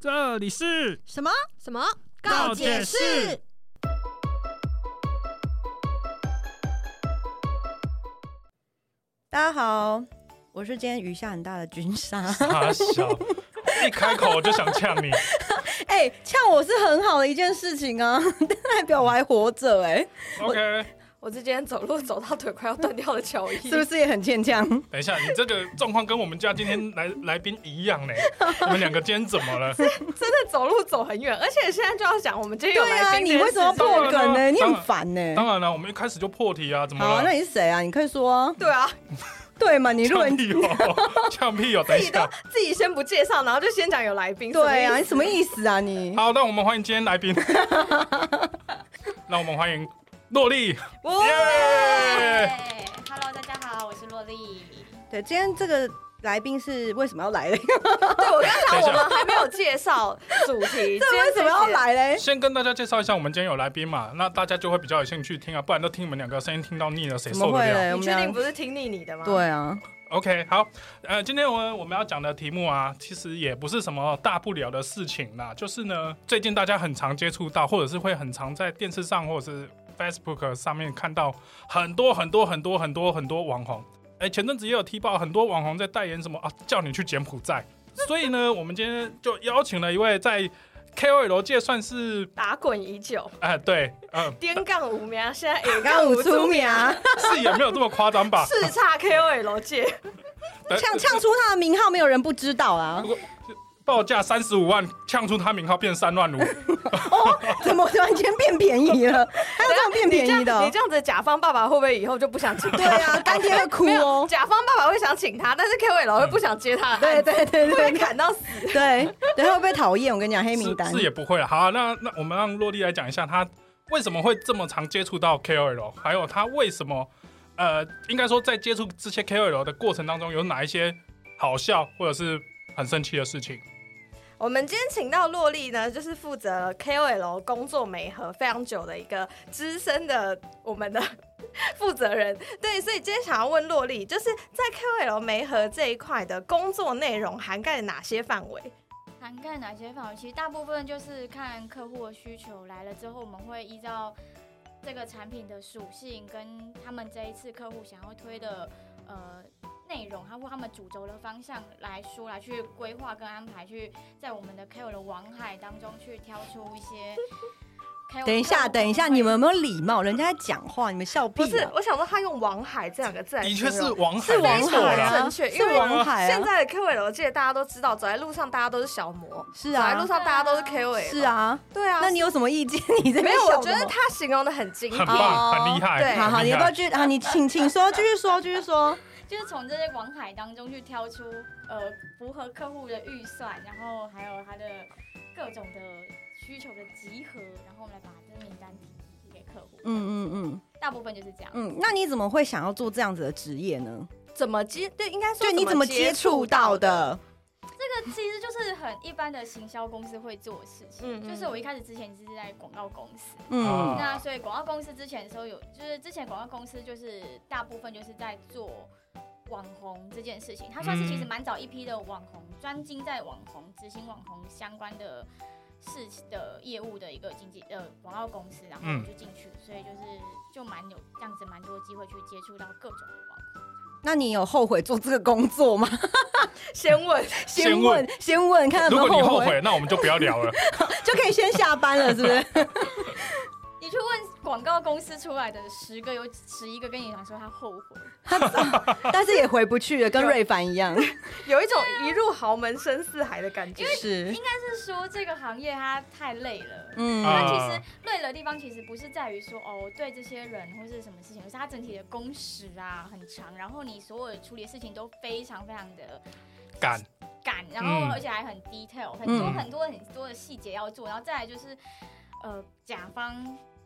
这里是什么什么？告解室大家好，我是今天雨下很大的君莎。一开口我就想呛你。哎、呛我是很好的一件事情啊，代表我还活着哎、OK，我是今天走路走到腿快要断掉的乔伊，是不是也很欠呛？等一下，你这个状况跟我们家今天来来宾一样呢。你们两个今天怎么了？真的走路走很远，而且现在就要讲我们今天有对啊，来宾你为什么要破梗呢？你很烦呢、当然了，我们一开始就破题啊，怎么好啊，了那？你是谁啊？你可以说啊。对啊，对嘛？你录呛人屁哦，呛屁哦！等一自己都下，自己先不介绍，然后就先讲有来宾，对啊，你什么？意思啊你？好，那我们欢迎今天来宾。那我们欢迎洛丽，哇耶！Hello，大家好，我是洛丽。对，今天这个来宾是为什么要来嘞？对我刚才我们还没有介绍主题，这为什么要来嘞？先跟大家介绍一下，我们今天有来宾嘛，那大家就会比较有兴趣听啊，不然都听你们两个声音听到腻了，谁受得了？你确定不是听腻你的吗？对啊，OK，好，呃，今天我我们要讲的题目啊，其实也不是什么大不了的事情啦，就是呢，最近大家很常接触到，或者是会很常在电视上或者是 Facebook 上面看到很多很多很多很多很多网红。哎，前阵子也有踢爆很多网红在代言什么啊，叫你去柬埔寨。所以呢，我们今天就邀请了一位在 KOL 界算是，打滚已久，哎、对，嗯、颠杠五名，现在也刚五出名是也没有这么夸张吧？叱咤 KOL 界，呃呛呛出他的名号，没有人不知道啊。报价三十五万，呛出他名号变三万五。哦怎么突然间变便宜了？还有这样变便宜的哦？你这样子，甲方爸爸会不会以后就不想请他？对啊，干爹会哭，哦。甲方爸爸会想请他，但是 KOL 会不想接他对对，对对会被砍到死。对，然后会被讨厌。我跟你讲，黑名单是是也不会了。好，那那我们让洛丽来讲一下，他为什么会这么常接触到 KOL，还有他为什么呃，应该说在接触这些 KOL 的过程当中，有哪一些好笑或者是很生气的事情？我们今天请到洛丽呢，就是负责 KOL 工作媒合非常久的一个资深的我们的 负责人。对，所以今天想要问洛丽，就是在 KOL 媒合这一块的工作内容涵盖哪些范围？涵盖哪些范围？其实大部分就是看客户的需求来了之后，我们会依照这个产品的属性跟他们这一次客户想要推的呃内容，还有他们主轴的方向来说，来去规划跟安排，去在我们的 KOL 的网海当中去挑出一些。等一下，等一下，你们有没有礼貌？人家在讲话，你们笑屁不是啊！，我想说他用“王海”这两个字来的，确是王海，是王海啊，正确因是为王海啊。现在的 KOL 界大家都知道，走在路上大家都是小模，是啊走在路啊，上大家都是 KOL，是，啊。对啊。那你有什么意见？你这边我觉得他形容的很精辟。很棒，哦很厉害，对好好，你要不要继续？好，你请请说，继续说，继续说。就是从这些网海当中去挑出呃符合客户的预算，然后还有他的各种的需求的集合，然后我们来把这个名单提提给客户。嗯嗯嗯大部分就是这样。嗯，那你怎么会想要做这样子的职业呢？怎么接？对，应该说就你怎么接触到？的？这个其实就是很一般的行销公司会做的事情。嗯嗯就是我一开始之前是在广告公司，嗯哦那所以广告公司之前的时候有，就是之前广告公司就是大部分就是在做网红这件事情，他算是其实蛮早一批的网红，专精在网红执行网红相关的事情的业务的一个经纪呃广告公司，然后我就进去，所以就是就蛮有这样子蛮多机会去接触到各种的网红。那你有后悔做这个工作吗？先问，先问问，先问，看有有悔，果你后悔，那我们就不要聊了。就可以先下班了，是不是？你去问广告公司出来的十个，有十一个跟你讲说他后悔。但是也回不去了，跟瑞凡一样。有一种一入豪门深似海的感觉。是，应该是说这个行业它太累了。嗯它其实累的地方其实不是在于说哦，对这些人或是什么事情，而是它整体的工时啊很长，然后你所有处理的事情都非常非常的赶，赶，然后嗯而且还很 detail，很多嗯很多很多的细节要做，然后再来就是呃甲方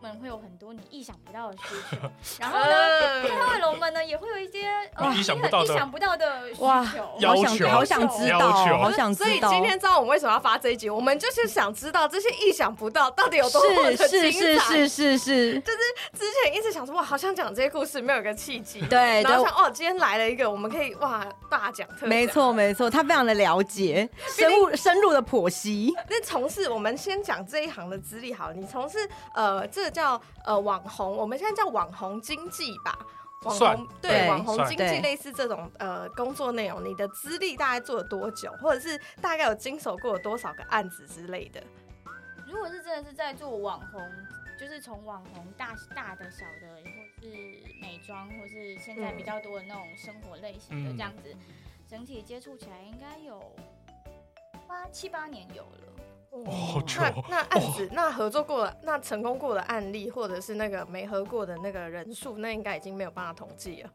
们会有很多你意想不到的需求，然后呢，嗯 KOL 们呢也会有一些呃意想不到的意想不到的需哇求。要求好想好想知道好想知道。所以今天知道我们为什么要发这一集，我们就是想知道这些意想不到到底有多么的是是精彩。是是是是，之前一直想说哇，好想讲这些故事，没有一个契机。对对然后想哦，今天来了一个，我们可以哇大讲特。没错没错，他非常的了解，深入深入的剖析。那从事我们先讲这一行的资历好了，你从事呃，这个叫呃网红，我们现在叫网红经济吧。网红对对网红经济类似这种呃工作内容，你的资历大概做了多久，或者是大概有经手过多少个案子之类的？如果是真的是在做网红，就是从网红大大的、小的，或是美妆，或是现在比较多的那种生活类型的嗯这样子，整体接触起来应该有八七八年有了。哦。好那那案子，那合作过的、那成功过的案例，或者是那个没合过的那个人数，那应该已经没有办法统计了。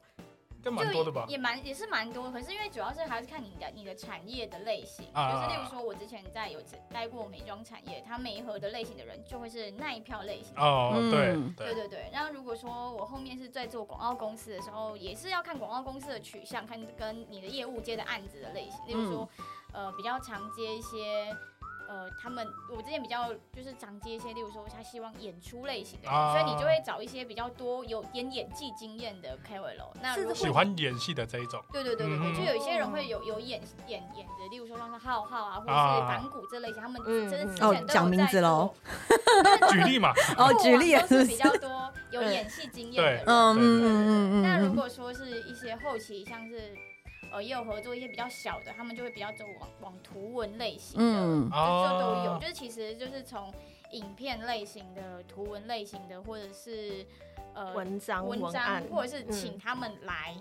应该蛮多的吧？也？蛮也是蛮多，可是因为主要是还是看你的你的产业的类型，啊就是例如说我之前在有待过美妆产业，它每一盒的类型的人就会是那一票类型哦，对嗯。对，对对对，然后如果说我后面是在做广告公司的时候，也是要看广告公司的取向，看跟你的业务接的案子的类型。例如说，呃，比较常接一些，呃，他们我之前比较就是常接一些，例如说他希望演出类型的所以你就会找一些比较多有点演技经验的 KOL。那如果喜欢演戏的这一种，对对对对对，嗯就有一些人会有有演演演的，例如说像是浩浩啊，或者啊是反骨这类型，他们嗯真的之前都有讲名字在喽举例嘛，哦，举例。都是比？较多 有演戏经验的人。嗯嗯嗯嗯。那如果说是一些后期，像是呃也有合作一些比较小的，他们就会比较走往往图文类型的，嗯就就都有，哦就是其实就是从影片类型的、图文类型的，或者是呃文章、文章案，，或者是请嗯他们来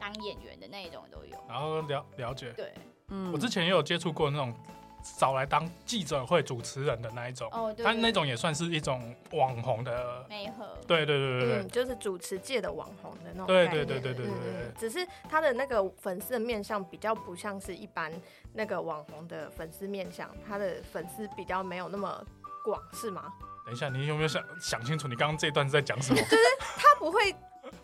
当演员的那一种都有。然后了了解。对，嗯我之前也有接触过那种找来当记者会主持人的那一种，哦，对，他对那种也算是一种网红的，没合，对对对对对嗯，就是主持界的网红的那种对概念对对对对对嗯对嗯只是他的那个粉丝的面相比较不像是一般那个网红的粉丝面相，他的粉丝比较没有那么广，是吗？等一下，你有没有想想清楚你刚刚这一段是在讲什么？他不会，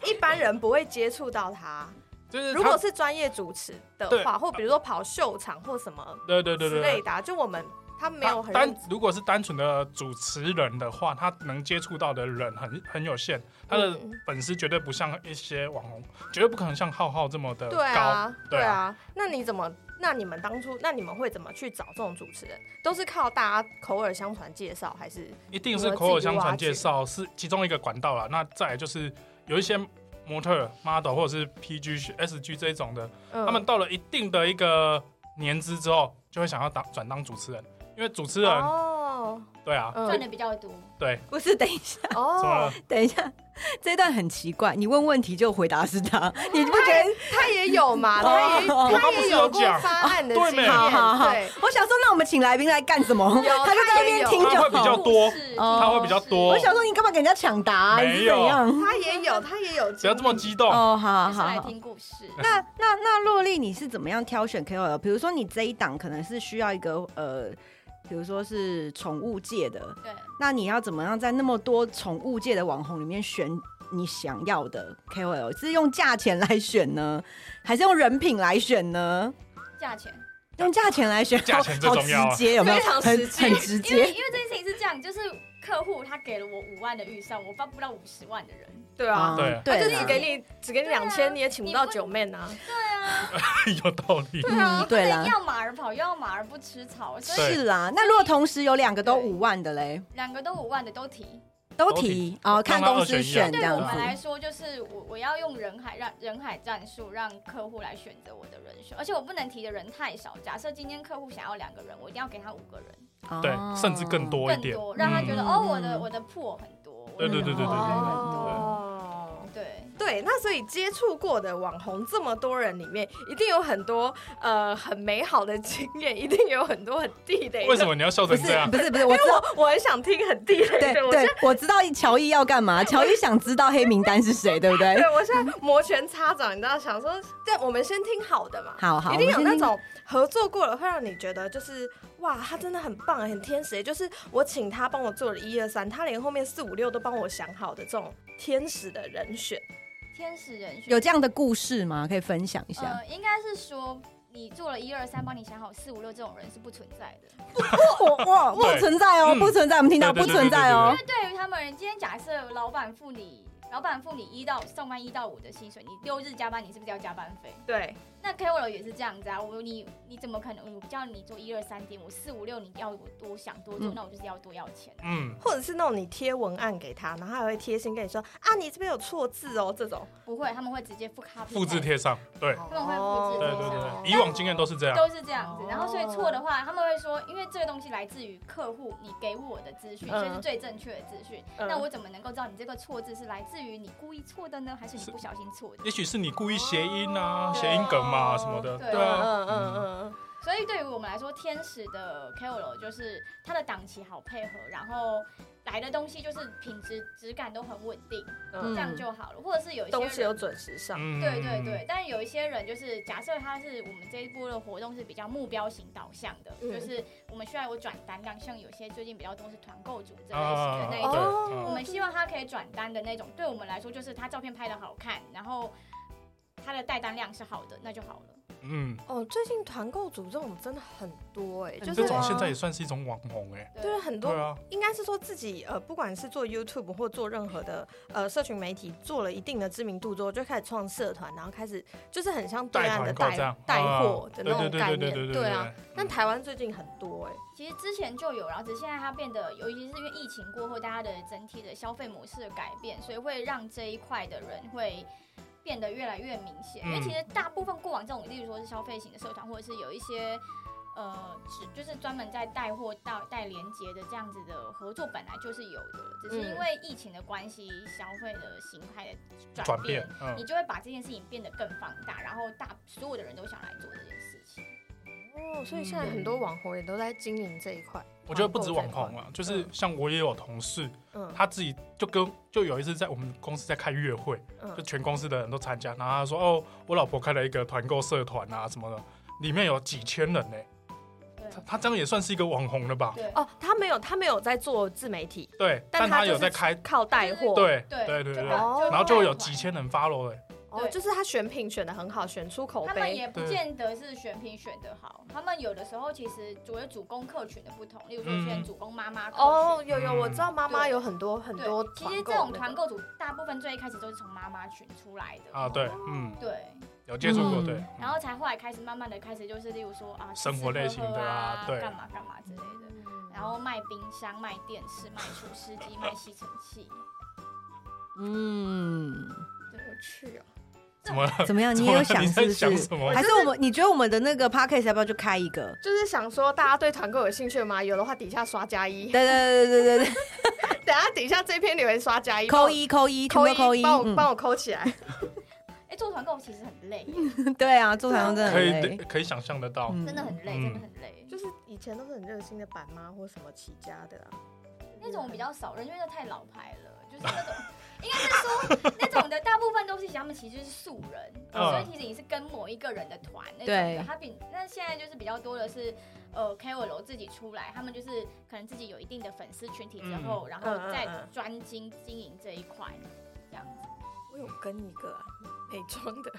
一般人不会接触到他。就是如果，是专业主持的对话，或比如说跑秀场或什么对对对对对，之类的啊，就我们他没有很单如果是单纯的主持人的话，他能接触到的人很很有限，他的嗯粉丝绝对不像一些网红，绝对不可能像浩浩这么的高。对啊，对啊。那你怎么？那你们当初，那你们会怎么去找这种主持人？都是靠大家口耳相传介绍，还是一定是口耳相传介绍是其中一个管道啦。那再来就是有一些模特、model 或者是 PG、SG 这一种的，嗯。他们到了一定的一个年资之后，就会想要当转当主持人，因为主持人、哦，对啊，嗯赚的比较多。对，不是？等一下，哦，等一下，这段很奇怪。你问问题就回答是他，你不觉得？他也有嘛，哦 他也有过发案的经验，好好好对，我想说，那我们请来宾来干什么？他就在那边听就他会比较。多哦他会比较多我想说，你干嘛给人家抢答、啊？没有？他也有，他也有，不要这么。激动。哦，好好好。听故事。那那那洛丽，你是怎么样挑选 KOL？比如说你这一档可能是需要一个呃，比如说是宠物界的，对，那你要怎么样在那么多宠物界的网红里面选你想要的 KOL？是用价钱来选呢，还是用人品来选呢？价钱。用价钱来选，价钱最好重要啊直接有没有？非常很很直因为接。因为这件事情是这样，就是客户他给了我五万的预算，我发不到五十万的人。对啊，对他就只给你只给你两千，你也请不到你不九妹啊。有道理。对啊嗯，对啦，要马儿跑，又要马儿不吃草，是啦。那如果同时有两个都五万的嘞，两个都五万的都提。都都提啊哦，看公司选对我们来。说，就是我我要用人海让人海战术，让客户来选择我的人选，而且我不能提的人太少。假设今天客户想要两个人，我一定要给他五个人，对哦，甚至更多一点。让他觉得、嗯哦，嗯我的我的铺很多。对对对对对对哦，对，对，那所以接触过的网红这么多人里面，一定有很多呃很美好的经验，一定有很多很地雷的。为什么你要笑不是成这样不？是不是，我知道。我我很想听很地雷对的，我现对，我知道乔伊要干嘛。乔伊想知道黑名单是谁，对不对？对我现在摩拳擦掌，你知道，想说，但我们先听好的嘛。好好，一定有我们先听那种合作过了，会让你觉得就是哇，他真的很棒，很天使。就是我请他帮我做了一二三，他连后面四五六都帮我想好的这种天使的人选。天使人选有这样的故事吗？可以分享一下。呃，应该是说你做了一二三，帮你想好四五六这种人是不存在的。哇哇，不存在哦，嗯不存在，我们听到不存在哦因。为对于他们，今天假设老板付你，老板付你一到上班一到五的薪水，你六日加班，你是不是要加班费？对，那 KOL 也是这样子啊，我你你怎么可能？我叫你做一二三点，我四五六你要我多想多做，嗯那我就是要多要钱。嗯，或者是那种你贴文案给他，然后他还会贴心跟你说啊，你这边有错字哦，这种不会，他们会直接复 copy 复制贴上，对，他们会复制对贴上。对对对，以往经验都是这样。都是这样子，然后所以错的话，他们会说，因为这个东西来自于客户你给我的资讯，嗯所以是最正确的资讯。嗯那我怎么能够知道你这个错字是来自于你故意错的呢，还是你不小心错的？也许是你故意谐音啊，对谐音梗嘛什么的，对对啊，嗯嗯嗯所以对于我们来说，天使的 KOL 就是他的档期好配合，然后来的东西就是品质质感都很稳定，嗯这样就好了。或者是有一些东西有人准时上，嗯对对对，，但是有一些人就是假设他是我们这一波的活动是比较目标型导向的，嗯就是我们需要有转单量，像有些最近比较多是团购组这类型啊的那一种。哦我们希望他可以转单的那种，对我们来说就是他照片拍的好看，然后他的带单量是好的，那就好了。嗯，哦，最近团购组这种真的很多哎、就是这种现在也算是一种网红哎，就是很多啊，应该是说自己呃，不管是做 YouTube 或做任何的呃社群媒体，做了一定的知名度之后，就开始创社团，然后开始就是很像对岸的带带啊货的那种对对概念，对对对对啊。，但台湾最近很多哎、其实之前就有，然后只是现在它变得，尤其是因为疫情过后，大家的整体的消费模式的改变，所以会让这一块的人会变得越来越明显。因为嗯其实大部分过往这种，例如说是消费型的社团，或者是有一些呃，只就是专门在带货、到带连接的这样子的合作，本来就是有的，只是因为疫情的关系，消费的形态的转转变你，就会把这件事情变得更放大，然后大所有的人都想来做这件事情。哦，所以现在很多网红也都在经营这一块。我觉得不止网红啊，就是像我也有同事，嗯，他自己就跟就有一次在我们公司在开月会，嗯就全公司的人都参加，然后他说哦，我老婆开了一个团购社团啊什么的，里面有几千人呢，对他他这样也算是一个网红了吧？对哦，他没有，他没有在做自媒体，对，但他有在开，靠带货。对对对对然后就有几千人 follow 了，哦，对就是他选品选的很好，选出口碑。他们也不见得是选品选的好，他们有的时候其实主要主攻客群的不同，例如说嗯现在主攻妈妈。哦，有有，嗯我知道妈妈有很多很对多其实这种团购组大部分最一开始都是从妈妈群出来的啊，对，嗯，对，有接触过，嗯对，然后才后来开始慢慢的开始就是例如说啊，生活类型的啊对干嘛干嘛之类的，然后卖冰箱、卖电视、卖除湿机、卖吸尘器，嗯，真有趣哦。怎么了？怎么样？你有想是不是？想什么？还是我们？你觉得我们的那个 podcast 要不要就开一个？就是想说，大家对团购有兴趣吗？有的话底下刷加一，对对对对对对 等下底下这篇留言刷加一，扣一扣一，扣一扣一，嗯帮我帮我扣起来。哎，做团购其实很累，对啊，做团购真的可以很累，可以想象得到，嗯真的很累，嗯真的很累。就是以前都是很热心的板妈或什么起家的啊，那种比较少人，因为那太老牌了，就是那种，应该是说那种的大部分都是他们其实是素人，嗯所以其实你是跟某一个人的团那种对的。他比那现在就是比较多的是，呃，KOL 自己出来，他们就是可能自己有一定的粉丝群体之后，然后再嗯嗯嗯专精经营这一块，这样子。我有跟一个啊美妆的，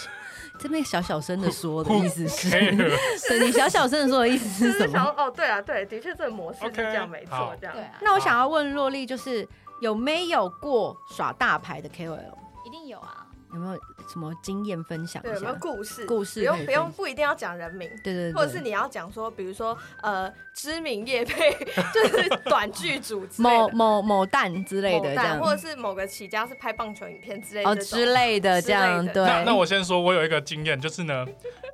这边小小声的 说的意思是，对你小小声的说的意思就是是什么？哦，对啊，对，的确这个模式是 OK，这样，没错，这样对。啊，那我想要问洛丽，就是有没有过耍大牌的 KOL？一定有啊。有没有什么经验分享对，有没有？故事？故事不用不用不一定要讲人名，对对对，或者是你要讲说，比如说呃，知名业配 就是短剧组之类某某某蛋之类的这样，某蛋或者是某个起家是拍棒球影片之类哦之类的这样对。那那我先说，我有一个经验，就是呢，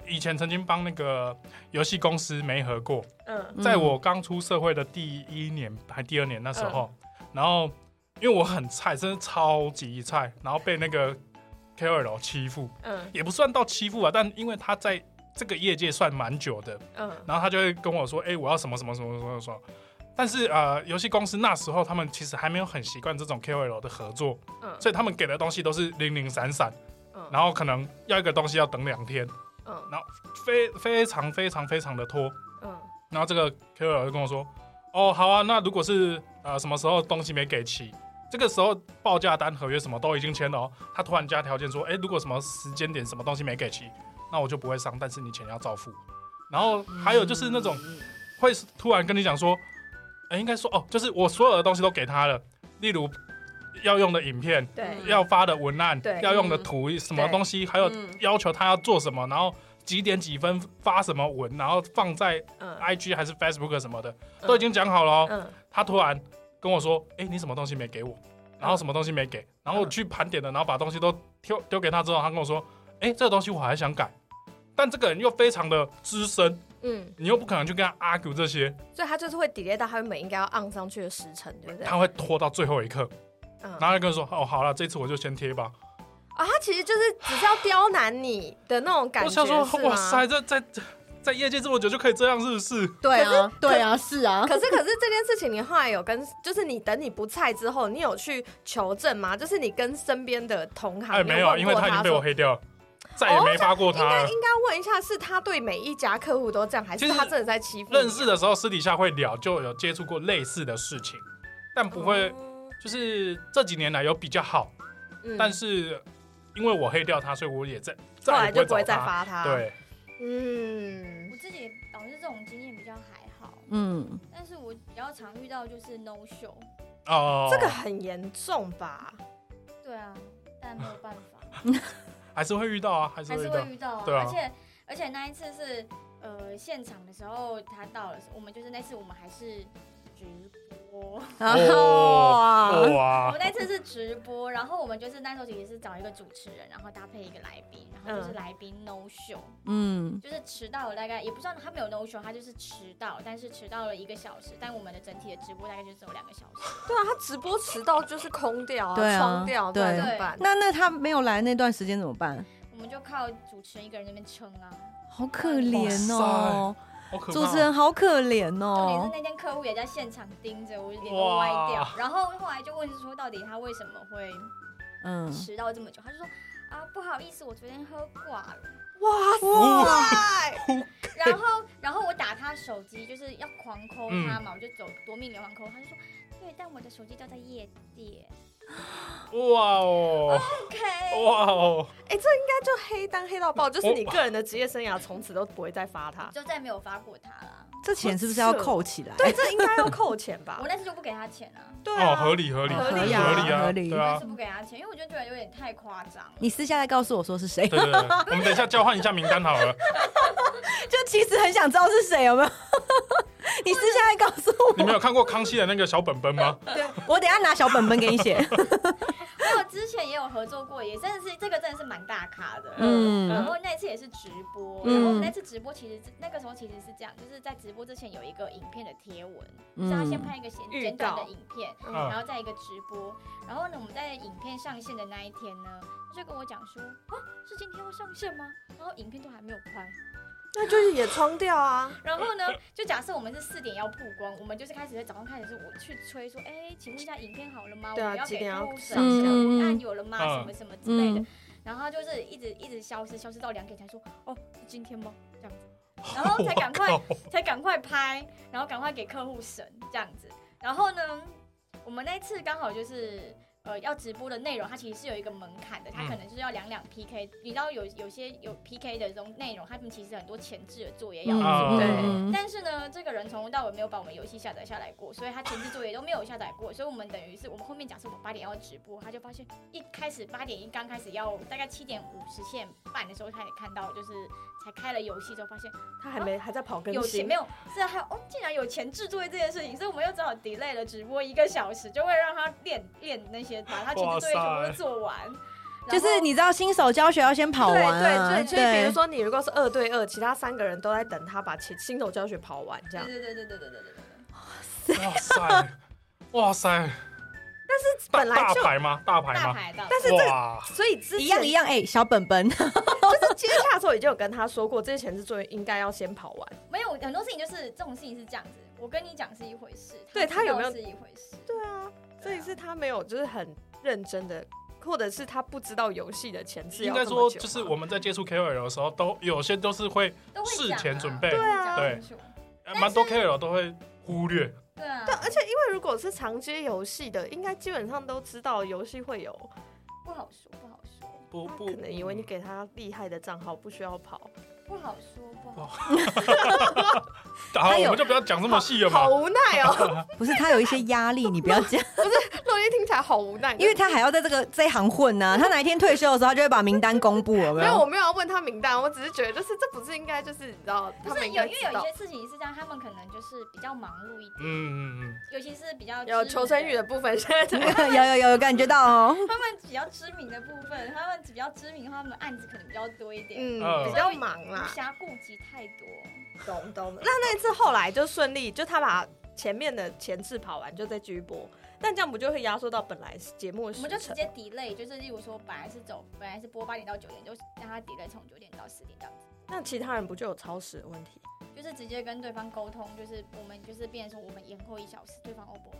以前曾经帮那个游戏公司没合过，嗯嗯在我刚出社会的第一年还第二年那时候，然后因为我很菜，真的超级菜，然后被那个 KOL 欺负，嗯。也不算到欺负吧，但因为他在这个业界算蛮久的，嗯。然后他就会跟我说：“哎、我要什么什么什么什么什么。”但是呃，游戏公司那时候他们其实还没有很习惯这种 KOL 的合作，嗯。所以他们给的东西都是零零散散，嗯。然后可能要一个东西要等两天，嗯。然后非非常非常非常的拖。嗯。然后这个 KOL 就跟我说：“哦，好啊，那如果是呃什么时候东西没给齐，这个时候报价单、合约什么都已经签了哦，他突然加条件说：，哎，如果什么时间点什么东西没给齐，那我就不会上，但是你钱要照付。然后还有就是那种会突然跟你讲说，哎，应该说哦，就是我所有的东西都给他了，例如要用的影片、对。要发的文案对、要用的图、什么东西，还有嗯要求他要做什么，然后几点几分发什么文，然后放在嗯。IG 还是 Facebook 什么的，都已经讲好了哦。嗯。他突然跟我说：“哎、你什么东西没给我？然后什么东西没给？”然后我去盘点了，然后把东西都丢丢给他之后，他跟我说：“哎、这个东西我还想改。”但这个人又非常的资深，嗯，你又不可能去跟他 argue 这些，所以他就是会 delay 到他原本应该要按上去的时辰，对不对？他会拖到最后一刻，嗯然后他跟我说：“哦，好了，这次我就先贴吧。啊，他其实就是只是要刁难你的那种”感觉，我想说：“是吗哇塞，这在在业界这么久就可以这样，是不是？”对啊，对啊，是啊。可是可是这件事情，你后来有跟，就是你等你不菜之后，你有去求证吗？就是你跟身边的同行，哎，没有，因为他已经被我黑掉了，再也没发过他了。应该问一下，是他对每一家客户都这样，还是他真的在欺负你？认识的时候私底下会聊，就有接触过类似的事情，但不会，哦就是这几年来有比较好，嗯但是因为我黑掉他，所以我也在后再来就不会。再发他。，对，嗯我自己导致这种经验比较还好，嗯，但是我比较常遇到就是 no show。哦，这个很严重吧？对啊，但没有办法，还是会遇到啊，还是还是会遇到会遇到啊。对啊而且而且那一次是呃现场的时候他到了，我们就是那次我们还是直播，然后啊，我哇们那次是直播，然后我们就是那时候其实是找一个主持人，然后搭配一个来宾，然后就是嗯来宾 no show，、嗯，就是迟到了大概也不知道他没有 no show，他就是迟到，但是迟到了一个小时，但我们的整体的直播大概就只有两个小时。对啊，他直播迟到就是空掉啊，对啊冲掉，对怎么办？那那他没有来那段时间怎么办？我们就靠主持人一个人在那边撑啊。好可怜哦！主持人好可怜重点是哦。那天客户也在现场盯着我，脸都歪掉。然后后来就问说，到底他为什么会嗯，迟到这么久？他就说啊，不好意思，我昨天喝挂了。哇塞！然后，然后我打他手机，就是要狂抠嗯他嘛，我就走夺命连环抠。他就说，对，但我的手机掉在夜店。哇哦，OK，哇哦，哎、这应该就黑单黑到爆，就是你个人的职业生涯从此都不会再发他。就再没有发过他了。这钱是不是要扣起来？对，这应该要 扣钱吧我？那次就不给他钱啊，哦，对啊，合理合理合理合理啊啊，合理对啊我那次，不给他钱，因为我就觉得有点太夸张了。你私下再告诉我说是谁，对对对，我们等一下交换一下名单好了。就其实很想知道是谁，有没有？你私下来告诉我你没有看过康熙的那个小本本吗？对，我等下拿小本本给你写。还有之前也有合作过，也真的是这个真的是蛮大咖的。嗯然后那次也是直播，嗯然后那次直播其实是那个时候其实是这样，就是在直播之前有一个影片的贴文，就是他先拍一个简预简短的影片，嗯然后再一个直播，然后呢我们在影片上线的那一天呢，他就跟我讲说啊是今天要上线吗？然后影片都还没有拍，那就是也冲掉啊。然后呢就假设我们是四点要曝光，我们就是开始在早上开始是我去催说，哎，请问一下影片好了吗？对啊我们要给几点要客户审上线核，嗯文案有了吗？嗯什么什么之类的嗯。然后他就是一直一直消失，消失到两点才说，哦，是今天吗？这样子，然后才赶快才赶快拍，然后赶快给客户审这样子。然后呢，我们那一次刚好就是呃要直播的内容，它其实是有一个门槛的，它嗯可能就是要两两 PK。你知道有有些有 PK 的这种内容，他们其实很多前置的作业要做。嗯对嗯但是呢，这个人从头到尾没有把我们游戏下载下来过，所以他前置作业都没有下载过，所以我们等于是我们后面假设我们八点要直播，他就发现一开始八点一刚开始要大概七点五十线半的时候，他也看到就是才开了游戏之后发现他还没还在跑更新没，有是还有哦，竟然有前置作业这件事情，所以我们又只好 delay 了直播一个小时，就会让他练练那些把他前置作业全部都做完，就是你知道新手教学要先跑完啊，对对，所以比如说你如果是二对二，其他三个人都在等他把新新手教学跑完，这样对对对对对对对对对。哇塞，哇塞，但是本来就大牌吗？大牌吗？大牌的，但是这哇，所以之前一样一样，哎、小本本，就是接洽的时候已经有跟他说过，这些前置作业应该要先跑完。没有很多事情就是这种事情是这样子，我跟你讲是一回事，对他有没有是一回事？对啊，所以是他没有就是很认真的，或者是他不知道游戏的前置应该说就是我们在接触 KOL 的时候，都有些都是会事前准备，对啊对蛮多 KOL 都会忽略。对啊，对，而且因为如果是常接游戏的，应该基本上都知道游戏会有。不好说，不好说，不不，可能以为你给他厉害的账号不需要跑，不好说，不好。好，他有我们就不要讲这么细了嘛。好。无奈哦。不是他有一些压力，你不要讲，不是洛伊听起来好无奈，因为他还要在这个这一行混呢、他哪一天退休的时候，他就会把名单公布了，有没没有，我？没有要问他名单，我只是觉得就是这不是应该就是你知道他们应不是有，该因为有一些事情是这样，他们可能就是比较忙碌一点，嗯嗯嗯，尤其是比较有求生欲的部分，现在。这 个有有有有感觉到哦，他们比较知名的部分，他们比较知名的话，他们案子可能比较多一点，嗯嗯比较忙无啦，暇顾及太多。懂懂。那那一次后来就顺利，就他把前面的前次跑完，就再继续播。但这样不就会压缩到本来节目的时程？我们就直接 delay，就是例如说本来是走，本来是播八点到九点，就让他 delay 从九点到十点这样子，那其他人不就有超时的问题？就是直接跟对方沟通，就是我们就是变成说我们延后一小时，对方 O 不 OK？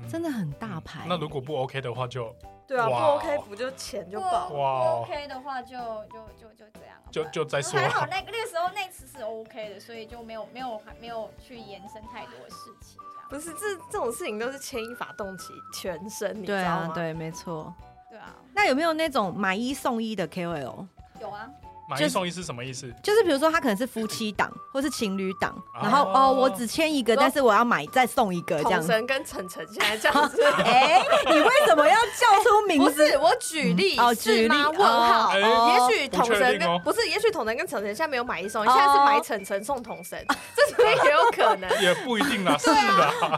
嗯真的很大牌。那如果不 OK 的话，就对啊，不哇 OK 不就钱就爆不？哇不 OK 的话就就就就这样了，就就再说还好那个那个时候那次是 OK 的，所以就没有没有还没有去延伸太多事情，这样不是，这这种事情都是牵一发动起全身，你知对道吗？，啊对，没错。对啊，那有没有那种买一送一的 KOL？有啊，买一送一是什么意思？就是比如说他可能是夫妻档或是情侣档，然后哦哦我只签一个，但是我要买再送一个这样统。神跟晨晨现在这样子。哎，你为什么要叫出名字？不是我举例哦是吗？举例问号，也许统神跟不是，也许统神跟晨晨现在没有买一送一，哦现在是买晨晨送统神，这所以也有可能。也不一定啦，是的。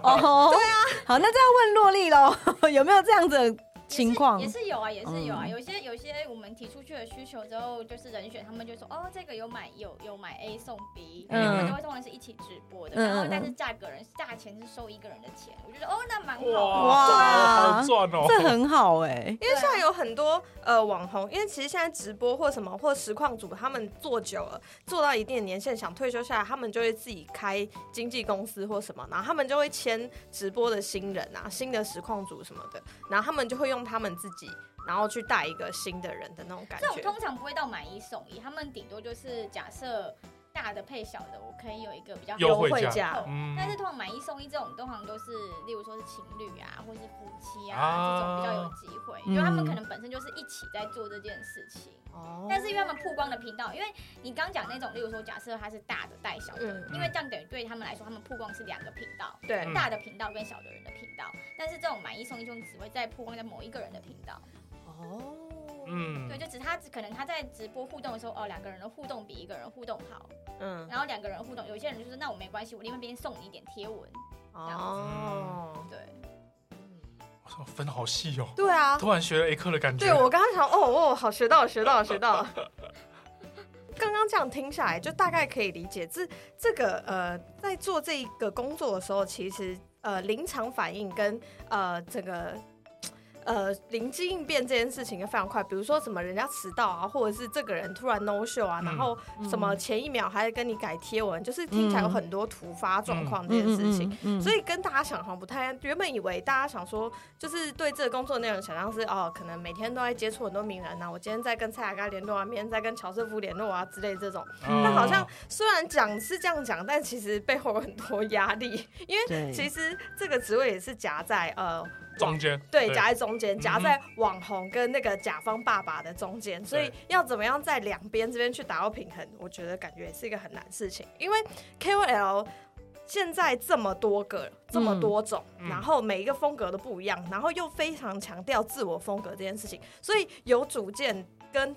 哦，对啊。好，那这样问洛丽喽，有没有这样子的情况也？是有啊，也是有啊。嗯有些有些我们提出去的需求之后，就是人选他们就说哦，这个有买有有买 A 送 B，嗯我们就会通常是一起直播的，嗯然后嗯但是价格人价钱是收一个人的钱，我觉得哦那蛮好的。哇，赚哦！这很好哎。因为现在有很多呃网红，因为其实现在直播或什么或实况组，他们做久了，做到一定的年限，想退休下来，他们就会自己开经纪公司或什么，然后他们就会签直播的新人啊，新的实况组什么的，然后他们就会用他们自己，然后去带一个新的人的那种感觉。这种通常不会到买一送一，他们顶多就是假设大的配小的，我可以有一个比较优惠价惠价嗯但是通常买一送一这种，通常都是例如说是情侣啊，或是夫妻啊、啊这种比较有机会，嗯因为他们可能本身就是一起在做这件事情。哦但是因为他们曝光的频道，因为你刚讲那种，例如说假设它是大的带小的，嗯因为这样等于对他们来说，他们曝光是两个频道，对嗯大的频道跟小的人的频道。但是这种买一送一就只会在曝光在某一个人的频道，哦，嗯对，就只他只可能他在直播互动的时候，哦，两个人的互动比一个人互动好，嗯，然后两个人互动，有些人就是那我没关系，我另外一边送你一点贴文，哦，对，我说分好细哦，对啊，突然学了 A 课的感觉。对我刚刚想，哦哦，好学到了，学到了，学到了。刚刚这样听下来，就大概可以理解，这这个呃，在做这个工作的时候，其实呃，临场反应跟呃这个。呃，灵机应变这件事情也非常快，比如说什么人家迟到啊，或者是这个人突然 no show 啊，嗯然后什么前一秒还跟你改贴文，就是听起来有很多突发状况这件事情。嗯所以跟大家想象不太一样。原本以为大家想说，就是对这个工作内容想象是哦，可能每天都在接触很多名人呐、我今天在跟蔡雅刚联络啊，明天在跟乔瑟夫联络啊之类这种。嗯但好像虽然讲是这样讲，但其实背后有很多压力，因为，其实这个职位也是夹在呃。中间对，夹在中间，嗯夹在网红跟那个甲方爸爸的中间，所以要怎么样在两边这边去达到平衡，我觉得感觉也是一个很难事情。因为 KOL 现在这么多个、这么多种，嗯然后每一个风格都不一样，然后又非常强调自我风格这件事情，所以有主见跟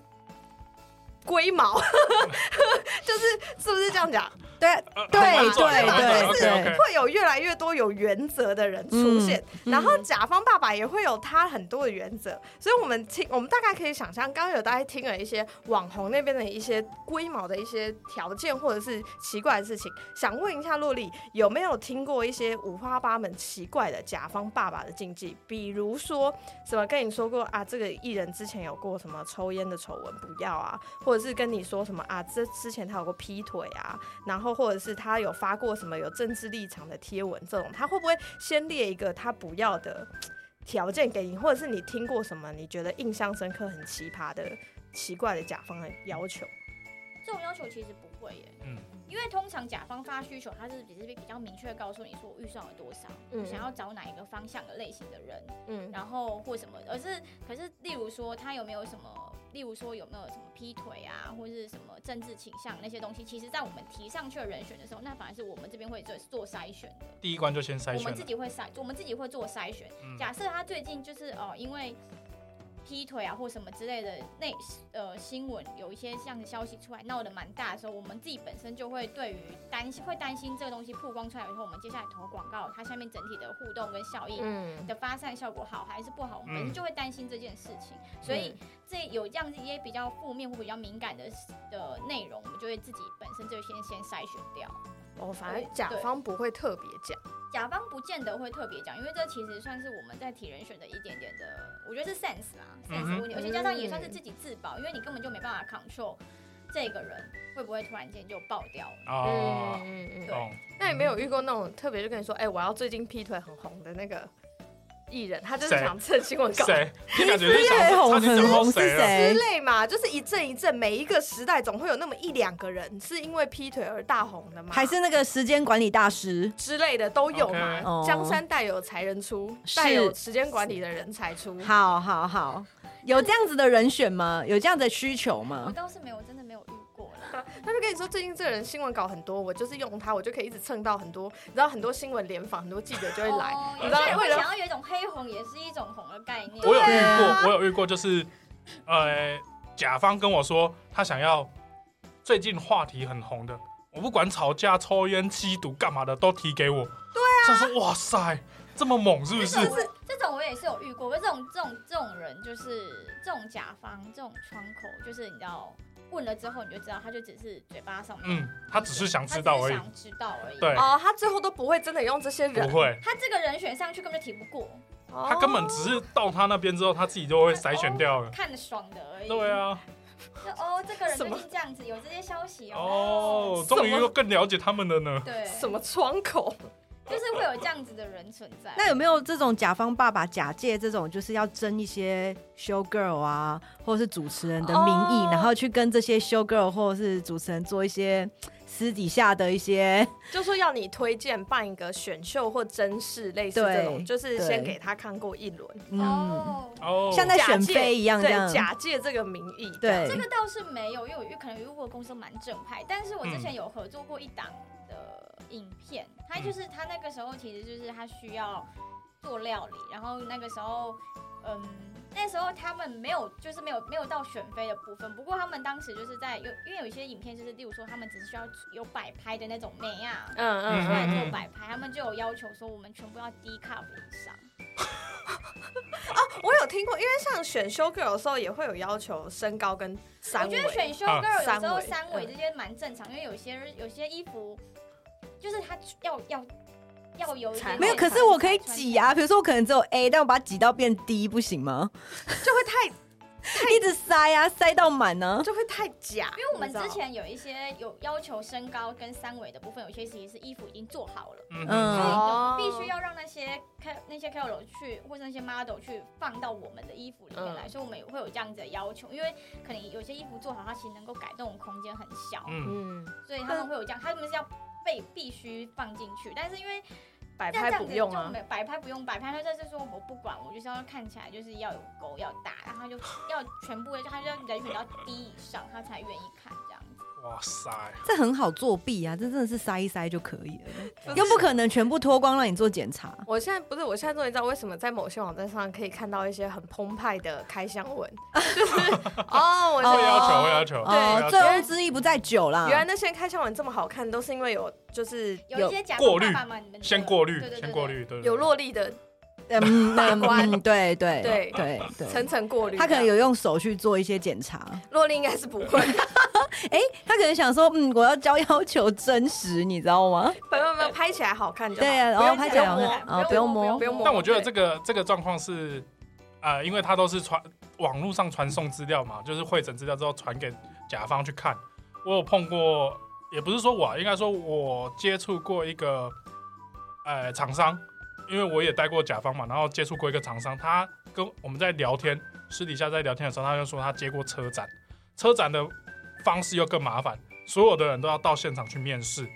龟毛，就是是不是这样讲？对呃对对对 OK，会有越来越多有原则的人出现，嗯然后甲方爸爸也会有他很多的原则，所以我们听，我们大概可以想象，刚刚有大家听了一些网红那边的一些龟毛的一些条件或者是奇怪的事情，想问一下洛丽，有没有听过一些五花八门奇怪的甲方爸爸的禁忌？比如说什么跟你说过啊，这个艺人之前有过什么抽烟的丑闻，不要啊，或者是跟你说什么啊，这之前他有过劈腿啊，然后或者是他有发过什么有政治立场的贴文，这种他会不会先列一个他不要的条件给你，或者是你听过什么你觉得印象深刻、很奇葩的、奇怪的甲方的要求？这种要求其实不会耶，嗯因为通常甲方发需求，他是只是比较明确告诉你说我预算有多少，嗯我想要找哪一个方向的类型的人，嗯然后或什么，而是可是例如说他有没有什么，例如说有没有什么劈腿啊，或者是什么政治倾向那些东西，其实在我们提上去的人选的时候，那反而是我们这边会做做筛选的，第一关就先筛选我们自。己会筛，我们自己会做筛选。嗯假设他最近就是哦、因为劈腿啊或什么之类的那呃新闻有一些这样的消息出来闹得蛮大的时候，我们自己本身就会对于担心会担心这个东西曝光出来以后，我们接下来投广告，它下面整体的互动跟效益嗯的发散效果好还是不好，我们嗯本身就会担心这件事情，所以这有这样子一些比较负面或比较敏感的的内容，我们就会自己本身就先先筛选掉。哦，反正甲方不会特别讲。甲方不见得会特别讲，因为这其实算是我们在提人选的一点点的，我觉得是 sense 啦嗯，sense 的问题，而且加上也算是自己自保，因为你根本就没办法 control 这个人会不会突然间就爆掉了。哦，嗯嗯对。那你没有遇过那种特别就跟你说，哎、我要最近劈腿很红的那个艺人，他就是想蹭新闻稿谁？你感觉是最想红红是谁之？类嘛，就是一阵一阵，每一个时代总会有那么一两个人是因为劈腿而大红的嘛，还是那个时间管理大师？之类的都有嘛江山代有才人出，是带有时间管理的人才出。好好好，有这样子的人选吗？有这样的需求吗我吗？倒是没有，真 他就跟你说，最近这个人新闻稿很多，我就是用他，我就可以一直蹭到很多，你知道很多新闻联访，很多记者就会来。哦你知道为了想要有一种黑红，也是一种红的概念。我有遇过，我有遇过，就是呃，甲方跟我说他想要最近话题很红的，我不管吵架、抽烟、吸毒干嘛的都提给我。对啊，他说哇塞，这么猛是不是？这种这种我也是有遇过，这种这种这种人就是这种甲方这种窗口，就是你知道问了之后你就知道，他就只是嘴巴上面，嗯，他只是想知道而已，想知道而已。对哦，他最后都不会真的用这些人，不会，他这个人选上去根本就提不过，哦他根本只是到他那边之后，他自己就会筛选掉了。看得爽的而已。对，啊，就哦，这个人最近这样子，有这些消息哦，终于又更了解他们了呢。对，什么窗口？就是会有这样子的人存在。那有没有这种甲方爸爸假借这种就是要争一些 show girl 啊，或者是主持人的名义，哦。然后去跟这些 show girl 或者是主持人做一些私底下的一些 就说要你推荐办一个选秀或真试，类似这种，就是先给他看过一轮，嗯，哦，哦，像在选妃一样这对，样。假借这个名义，对。这个倒是没有，因为我遇可能如果公司蛮正派，但是我之嗯。前有合作过一档的影片，他就是他那个时候其实就是他需要做料理，然后那个时候，嗯，那时候他们没有就是没有没有到选妃的部分，不过他们当时就是在有因为有一些影片就是例如说他们只是需要有摆拍的那种美啊。嗯嗯出来嗯，做摆拍，他们就有要求说我们全部要低 cup 以上。我有听过，因为像选修 girl 的时候也会有要求身高跟三围，我觉得选修啊 girl 有时候三围这些蛮正常，因为有些有些衣服就是他要要要有一才点没有，可是我可以挤啊，比如说我可能只有 A，但我把它挤到变 D，不行吗？就会太一直塞啊，塞到满呢。就会太假，因为我们之前有一些有要求身高跟三围的部分，有些其实是衣服已经做好了，嗯。嗯。所以必须要让那些 K 那些 KOL 去或者那些 model 去放到我们的衣服里面来，嗯。所以我们也会有这样子的要求，因为可能有些衣服做好，它其实能够改动的空间很小，嗯，嗯，所以他们会有这样，他们是要被必须放进去，但是因为摆拍不用啊，摆拍不用摆拍，他就是说我不管，我就是要看起来就是要有沟要大，然后就要全部就，他就要人选要低以上，他才愿意看这样子。哇塞，这很好作弊啊！这真的是塞一塞就可以了，又不可能全部脱光让你做检查。我现在不是，我现在终于知道为什么在某些网站上可以看到一些很澎湃的开箱文，就是哦，我会要求，会要求，对醉翁之意不在酒啦。原来那些开箱文这么好看，都是因为有就是有一些假过滤先过滤先过滤，对，有洛丽的 嗯，嗯关嗯对对对对对，层层过滤，他可能有用手去做一些检查。洛丽应该是不会，哎，他可能想说，嗯，我要交要求真实，你知道吗？没有没有拍起来好看就好，对啊，然后拍起来好看，摸啊，不用摸不。用摸。但我觉得对这个这个状况是，呃，因为他都是传网络上传送资料嘛，就是会诊资料之后传给甲方去看。我有碰过，也不是说我啊，应该说我接触过一个呃厂商，因为我也待过甲方嘛，然后接触过一个厂商，他跟我们在聊天，私底下在聊天的时候，他就说他接过车展，车展的方式又更麻烦，所有的人都要到现场去面试，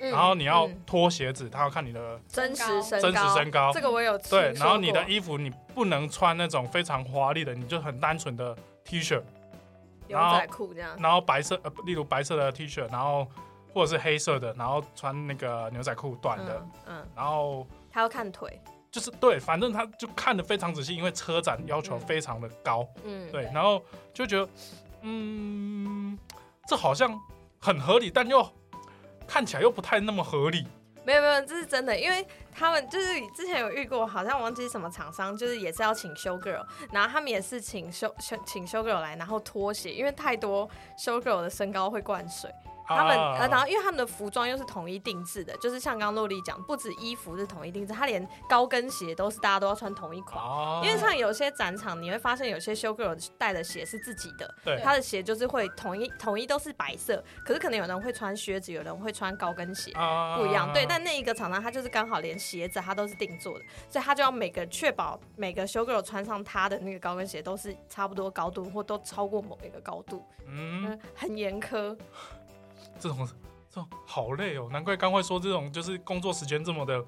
嗯然后你要嗯脱鞋子，他要看你的真实身真实身高。这个我有对，然后你的衣服你不能穿那种非常华丽的，你就很单纯的 T 恤，牛仔裤这样，然后白色呃，例如白色的 T 恤，然后或者是黑色的，然后穿那个牛仔裤短的，嗯嗯，然后他要看腿，就是对，反正他就看得非常仔细，因为车展要求非常的高，嗯，对，然后就觉得嗯，这好像很合理，但又看起来又不太那么合理。没有没有，这是真的，因为他们就是之前有遇过，好像忘记什么厂商，就是也是要请修 girl，然后他们也是请修修请修 girl 来，然后拖鞋，因为太多修 girl 的身高会灌水，他们、啊呃，然后因为他们的服装又是统一定制的，就是像刚刚洛丽讲，不止衣服是统一定制，他连高跟鞋都是大家都要穿同一款。哦因为像有些展场，你会发现有些修 girl 带的鞋是自己的，对他的鞋就是会统一统一都是白色，可是可能有人会穿靴子，有人会穿高跟鞋，啊不一样。对，但那一个厂商他就是刚好连鞋子他都是定做的，所以他就要每个确保每个修 girl 穿上他的那个高跟鞋都是差不多高度或都超过某一个高度，嗯，嗯，很严苛。这种这种好累哦，难怪刚会说这种就是工作时间这么的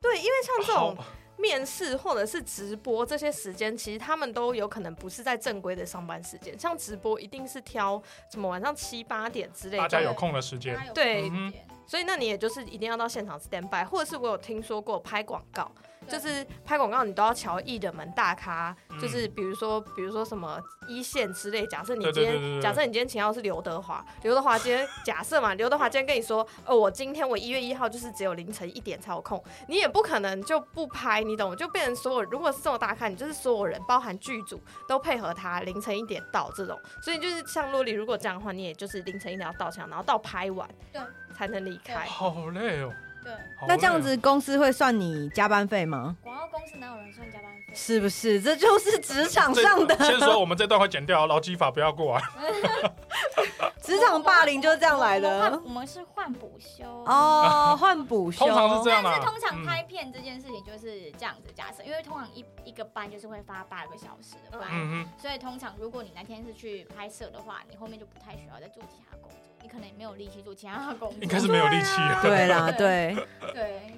对，因为像这好。种面试或者是直播这些时间，其实他们都有可能不是在正规的上班时间，像直播一定是挑什么晚上七八点之类的。大家有空的时间。对。嗯所以那你也就是一定要到现场 stand by，或者是我有听说过拍广告，就是拍广告你都要瞧艺人们大咖，嗯就是比如说比如说什么一线之类。假设你今天假设你今天请到是刘德华，刘德华今天假设嘛，刘德华今天跟你说，呃，我今天我一月一号就是只有凌晨一点才有空，你也不可能就不拍，你懂？就变成所有如果是这么大咖，你就是所有人包含剧组都配合他凌晨一点到这种，所以就是像洛丽如果这样的话，你也就是凌晨一点要到场，然后到拍完对才能离开。好累哦。对，好那这样累哦子公司会算你加班费吗？广告公司哪有人算加班费？是不是？这就是职场上的先说我们这段会剪掉，劳基法不要过来。职场霸凌就是这样来我们的换我们是换补休。哦，换补休，通常是这样但。是通常嗯拍片这件事情就是这样子假设，因为通常一一个班就是会发八个小时的班，嗯哼，所以通常如果你那天是去拍摄的话，你后面就不太需要再做其他工作，你可能也没有力气做其他工作。应该是没有力气了。对啦，对，对，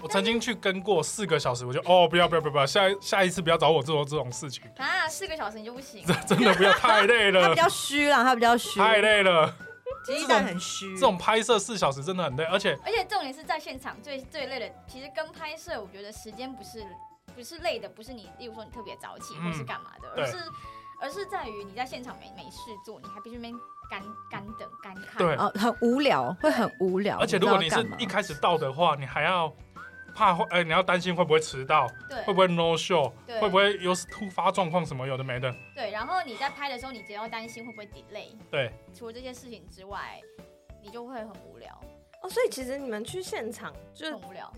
我曾经去跟过四个小时，我就哦不要不要不要不要，下一下一次不要找我做这种事情，啊，四个小时你就不行这。真的不要太累了 他比，较虚啦，他比较虚，太累了。鸡蛋很虚。这种拍摄四小时真的很累，而且而且重点是在现场最最累的，其实跟拍摄，我觉得时间不是不是累的，不是你，例如说你特别早起嗯或是干嘛的，对而是而是在于你在现场没没事做，你还必须那边干干等干看。对哦，很无聊，会很无聊。而且如果你是一开始到的话，你还要怕会，哎、你要担心会不会迟到，对。会不会 no show，对。会不会有突发状况什么有的没的，对，然后你在拍的时候，你只要担心会不会 delay，对，除了这些事情之外，你就会很无聊，哦，所以其实你们去现场，就很无聊。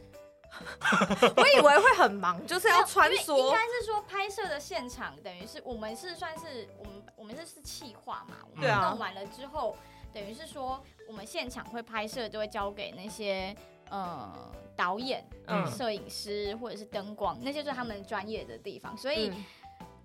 我以为会很忙，就是要穿梭应。该是说拍摄的现场等于是我们是算是我们我们这是气化嘛，我们弄完了之后，等于是说我们现场会拍摄，就会交给那些呃导演、嗯摄影师或者是灯光，那些就是他们专业的地方，所以。嗯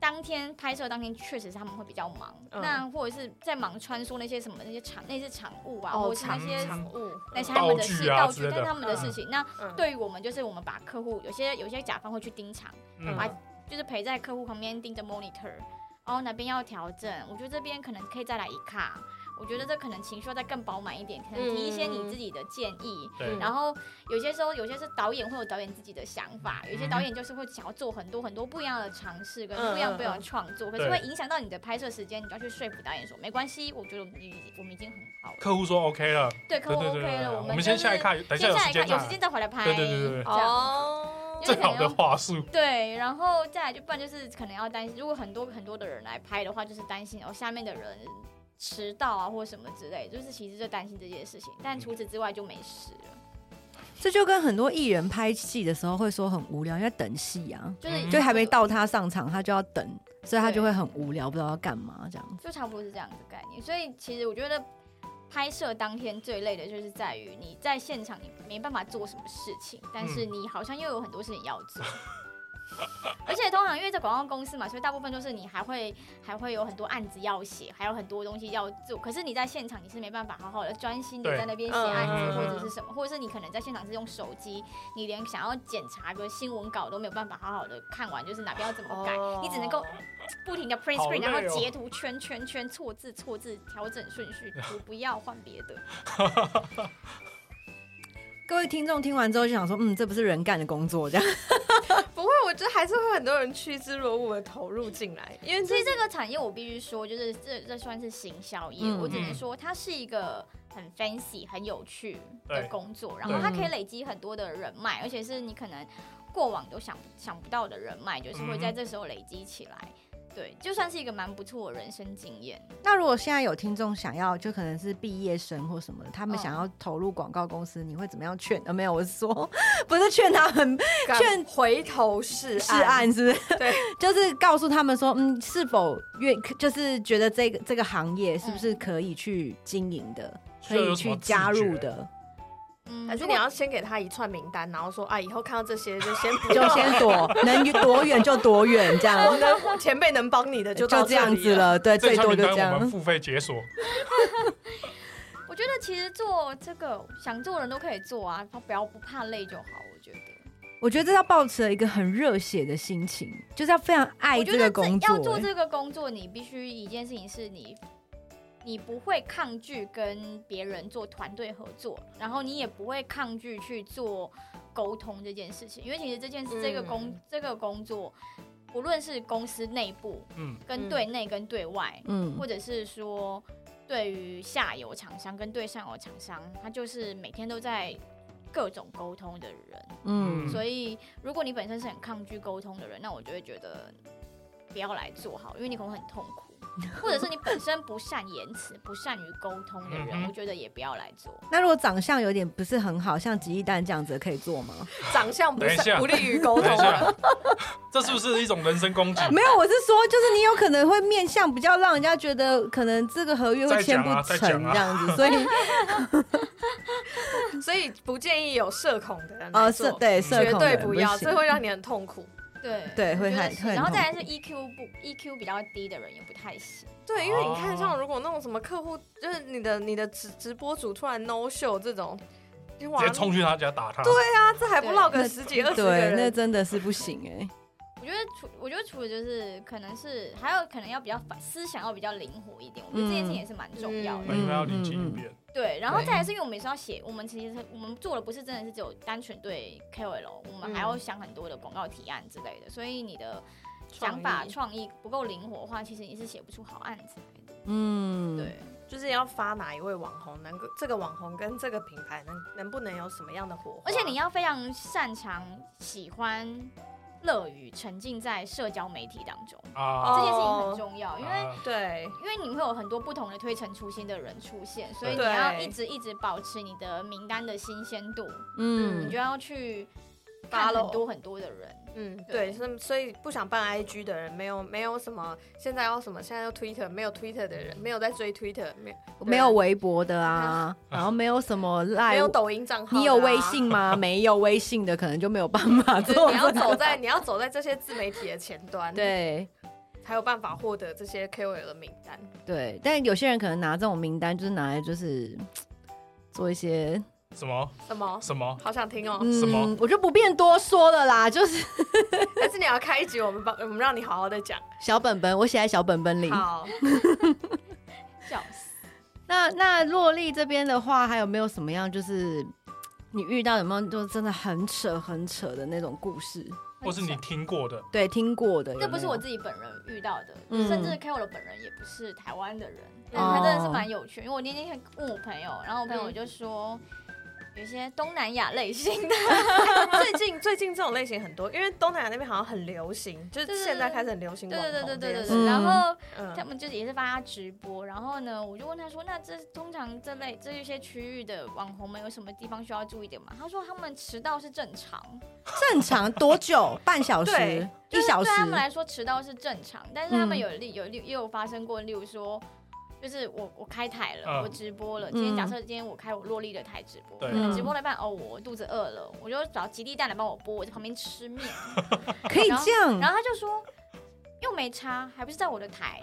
当天拍摄当天确实是他们会比较忙，嗯。那或者是在忙穿梭那些什么那些场那些场务啊，哦，或者是那些场务，那些他们的事道具，那是他们的事情。那嗯。对于我们就是我们把客户有些有些甲方会去盯场，嗯，啊就是陪在客户旁边盯着 monitor，然后哪边要调整，我觉得这边可能可以再来一卡，我觉得这可能情绪要再更饱满一点，可能提一些你自己的建议。对然后有些时候，有些是导演会有导演自己的想法，有些导演就是会想要做很多很多不一样的尝试跟不一样不一样的创作，可是会影响到你的拍摄时间，你就要去说服导演说没关系，我觉得我们已经我们已经很好了。客户说 OK 了，对，客户 OK 了，对对，我我们先下一看，等一下下来看，有时间再有时间再回来拍。对对对对哦，最好的话术。对，然后再来就不然就是可能要担心，如果很多很多的人来拍的话，就是担心哦下面的人迟到啊或什么之类，就是其实就担心这件事情。但除此之外就没事了，这就跟很多艺人拍戏的时候会说很无聊，因为等戏啊，就是嗯就还没到他上场，他就要等，所以他就会很无聊，不知道要干嘛这样子。就差不多是这样的概念。所以其实我觉得拍摄当天最累的就是在于你在现场你没办法做什么事情，但是你好像又有很多事情要做。而且通常因为在广告公司嘛，所以大部分就是你还会还会有很多案子要写，还有很多东西要做。可是你在现场你是没办法好好的专心的在那边写案嗯子或者是什么，或者是你可能在现场是用手机，你连想要检查个新闻稿都没有办法好好的看完，就是哪边要怎么改，哦你只能够 不停的 print screen，然后截图圈圈圈错字错字调整顺序，我不要换别的。各位听众听完之后就想说，嗯，这不是人干的工作，这样。我觉得还是会很多人趋之若鹜的投入进来，因为其实这个产业我必须说，就是这这算是行销业，嗯我只能说它是一个很 fancy、很有趣的工作，然后它可以累积很多的人脉，而且是你可能过往都想想不到的人脉，就是会在这时候累积起来。对，就算是一个蛮不错的人生经验。那如果现在有听众想要，就可能是毕业生或什么的，他们嗯想要投入广告公司，你会怎么样劝？呃，没有，我是说，不是劝他们劝回头是是案，是不是？对，就是告诉他们说，嗯，是否愿，就是觉得这个这个行业是不是可以去经营的，可以去加入的，嗯，还是你要先给他一串名单，然后说啊，以后看到这些就先不就先躲，能 躲远就躲远，这样我能前辈能帮你的就就这样子。了，对，最多就这样我们。付费解锁，我觉得其实做这个想做的人都可以做啊，他不要不怕累就好。我觉得，我觉得这要保持了一个很热血的心情，就是要非常爱这个工作、欸要做这个工作，你必须一件事情是你，你不会抗拒跟别人做团队合作，然后你也不会抗拒去做沟通这件事情，因为其实这件事、嗯这个工这个工作，不论是公司内部嗯，跟对内跟对外，嗯。或者是说对于下游厂商跟对上游厂商，他就是每天都在各种沟通的人。嗯，所以，如果你本身是很抗拒沟通的人，那我就会觉得不要来做好，因为你可能很痛苦。或者是你本身不善言辞、不善于沟通的人，嗯我觉得也不要来做。那如果长相有点不是很好，像吉一丹这样子，可以做吗？长相不等一下善不利于沟通 这是不是一种人身攻击？没有，我是说，就是你有可能会面相比较让人家觉得可能这个合约会签不成这样子，所以所以不建议有社恐的人做社对社绝恐绝对不要，这会让你很痛苦。对。对会很会很然后再来是 EQ 不 EQ 比较低的人也不太行。对，因为你看，哦。像如果那种什么客户，就是你的你的直直播主突然 no show 这种，哇直接冲去他家打他。对啊，这还不落个十几二十个对，那，真的是不行哎、我觉得除我觉得除了就是可能是还有可能要比较反思想要比较灵活一点，我觉得这件事情也是蛮重要的。嗯那应该要临机一变。对，然后再来是因为我们也是要写，我们其实我们做的不是真的是只有单纯对 KOL，我们还要想很多的广告提案之类的，所以你的想法创意创意不够灵活的话，其实你是写不出好案子来的。嗯，对，就是要发哪一位网红，能够这个网红跟这个品牌能能不能有什么样的火花？而且你要非常擅长喜欢。乐于沉浸在社交媒体当中，啊。这件事情哦。很重要，因为啊。对。因为你会有很多不同的推陈出新的人出现，所以你要一直一直保持你的名单的新鲜度，嗯。你嗯就要去看很多很多的人。嗯，对，所所以不想办 IG 的人，没有没有什么，现在要什么，现在要 Twitter，没有 Twitter 的人，没有在追 Twitter，没有没有微博的啊，然后没有什么没有，抖音账号、啊。你有微，信吗？没有微信的可能就没有办法做你要走在你要走在这些自媒体的前端，，对。才有办法获得这些 KOL 的名单。对，但有些人可能拿这种名单就是拿来就是做一些，什么什么？什么？好想听哦！什么嗯，我就不便多说了啦，就是 但是你要开一集，我们帮我们让你好好的讲。小本本，我写在小本本里。好，笑死！那那洛丽这边的话，还有没有什么样就是你遇到有没有就真的很扯很扯的那种故事？或是你听过的，对，听过的有没有，这不是我自己本人遇到的，嗯甚至 Carol 本人也不是台湾的人，他真的是蛮有趣。因为我那天问我朋友，然后我朋友就说。有一些东南亚类型的，最近最近这种类型很多，因为东南亚那边好像很流行，就是现在开始很流行对网红对对对对对。然后他嗯，们就是也是发直播，然后呢，我就问他说，那这通常这类这一些区域的网红们有什么地方需要注意点吗？他说他们迟到是正常，正常多久？半小时、就是一小时对？他们来说迟到是正常，但是他们嗯有例有例也有发生过，例如说。就是我我开台了，嗯。我直播了。今天嗯。假设今天我开我洛丽的台直播，对。可能嗯。直播了一半，哦，我肚子饿了，我就找吉利蛋来帮我播，我在旁边吃面。可以这样，然后他就说又没差，还不是在我的台，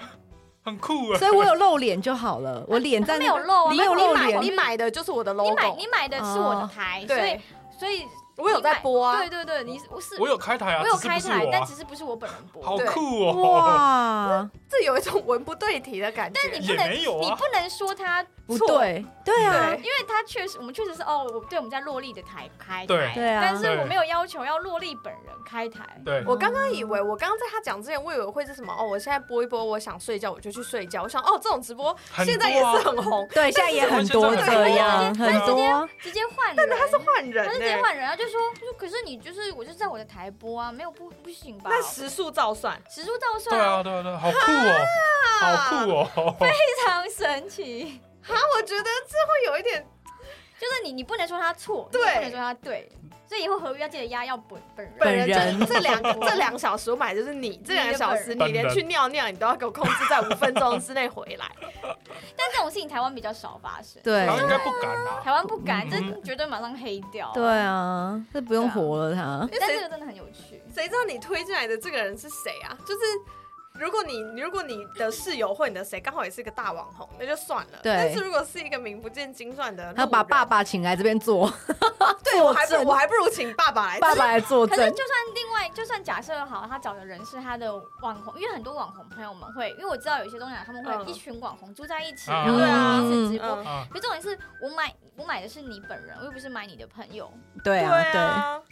很酷啊。所以我有露脸就好了，我脸在他那没有露啊，你没有露买脸你买的就是我的你 logo，买你买的是我的哦。台，所以对，所以我有在播啊对。对对，你我是我有开台啊，我有开台，但不是我啊只是不是我本人播。好对酷哦。哇，这有一种文不对题的感觉。也但你不能，没有啊你不能说他不错，对，对啊对，因为他确实，我们确实是哦，我对我们在洛丽的台开对台，对啊但是我对没有要求要洛丽本人开台。对，我刚刚以为，我刚刚在他讲之前，我以为会是什么哦，我现在播一播，我想睡觉我就去睡觉。我想哦，这种直播很现在也是很红，对，现在也很多这样，对很多。直接换但是，他是换人他是直接呢。换人，他就说，他说可是你就是我就是在我的台播啊，没有不不行吧？那时速照算，时速照算对啊，对啊，对啊，好酷哦，好酷哦。非常神奇。啊，我觉得这会有一点 就是你，你不能说他错，你对也不能说他对，所以以后合约要记得压要本本人。本人人这这两个 这两个小时我买的就是你，这两个小时你连去尿尿你都要给我控制在五分钟之内回来。但这种事情台湾比较少发生，对他应该不敢啊。台湾不敢，这嗯绝对马上黑掉。对，啊，这不用活了他。但这个真的很有趣。谁知道你推进来的这个人是谁啊？就是。如果你如果你的室友或你的谁刚好也是个大网红，那就算了。对但是如果是一个名不见经传的他把爸爸请来这边做，对我还不我还不如请爸爸来。爸爸来作证。可是就算另外，就算假设好，他找的人是他的网红，因为很多网红朋友们会，因为我知道有些东西他们会嗯一群网红住在一起，啊然后对啊彼此直播。嗯啊，可重点是我买我买的是你本人，我又不是买你的朋友。对啊，对。啊，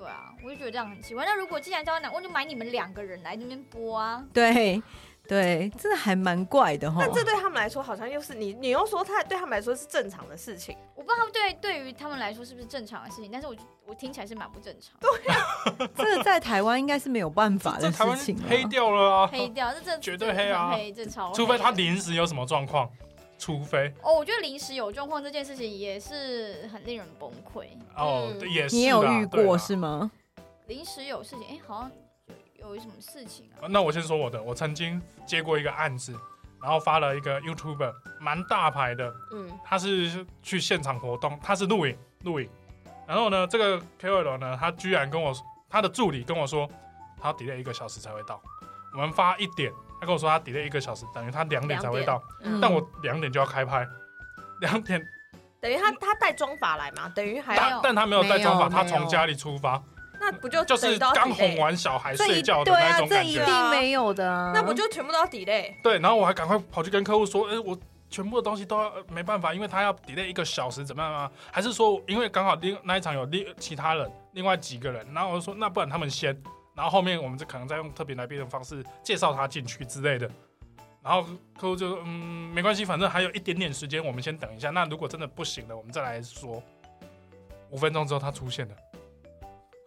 对啊，我就觉得这样很奇怪。那如果既然交男，我就买你们两个人来这边播啊。对对，真的还蛮怪的哈。但这对他们来说好像又是你，你又说他对他们来说是正常的事情。我不知道他们对对于他们来说是不是正常的事情，但是我我听起来是蛮不正常。对 这个在台湾应该是没有办法的这台湾事情啊。黑掉了啊，黑掉，这这绝对黑啊这很黑这超黑。除非他临时有什么状况，除非哦，我觉得临时有状况这件事情也是很令人崩溃。哦嗯，也是你也有遇过是吗？临时有事情，哎、好像有有什么事情啊？那我先说我的，我曾经接过一个案子，然后发了一个 YouTuber，蛮大牌的，嗯，他是去现场活动，他是录影录影，然后呢，这个 KOL 呢，他居然跟我他的助理跟我说，他要 delay 一个小时才会到，我们发一点，他跟我说他 delay 一个小时，等于他两点才会到，嗯但我两点就要开拍，两点，等于他他带妆法来嘛，等于还没有但但他没有带妆法，没有他从家里出发，那不就就是刚哄完小孩这一睡觉的对啊，那种感觉这一。定没有的啊。那不就全部都要 delay？对，然后我还赶快跑去跟客户说，哎、我全部的东西都要、呃没办法，因为他要 delay 一个小时，怎么样啊？还是说，因为刚好另那一场有另其他人，另外几个人，然后我就说，那不然他们先，然后后面我们就可能再用特别来宾的方式介绍他进去之类的。然后客户就说，嗯，没关系，反正还有一点点时间，我们先等一下。那如果真的不行了，我们再来说。五分钟之后他出现了，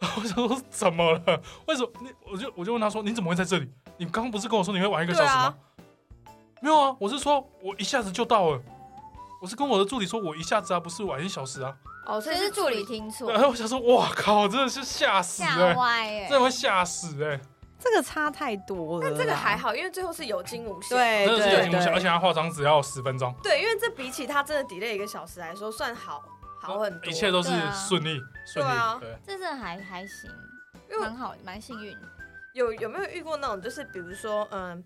我想说怎么了？为什么？你我就我就问他说，你怎么会在这里？你刚刚不是跟我说你会玩一个小时吗？没有啊，我是说我一下子就到了。我是跟我的助理说，我一下子啊，不是晚一小时啊。哦，所以是助理听错然，后我想说，哇靠，真的是吓死吓哎、歪哎、真的会吓死哎、这个差太多了啦。但这个还好，因为最后是有惊无险。对真的是有对惊无险，而且对，他化妆只要十分钟，对，因为这比起他真的 delay 一个小时来说，算好好很多。一切都是顺利顺利。对啊对，这是还还行，因为蛮好，蛮幸运。有有没有遇过那种，就是比如说，嗯，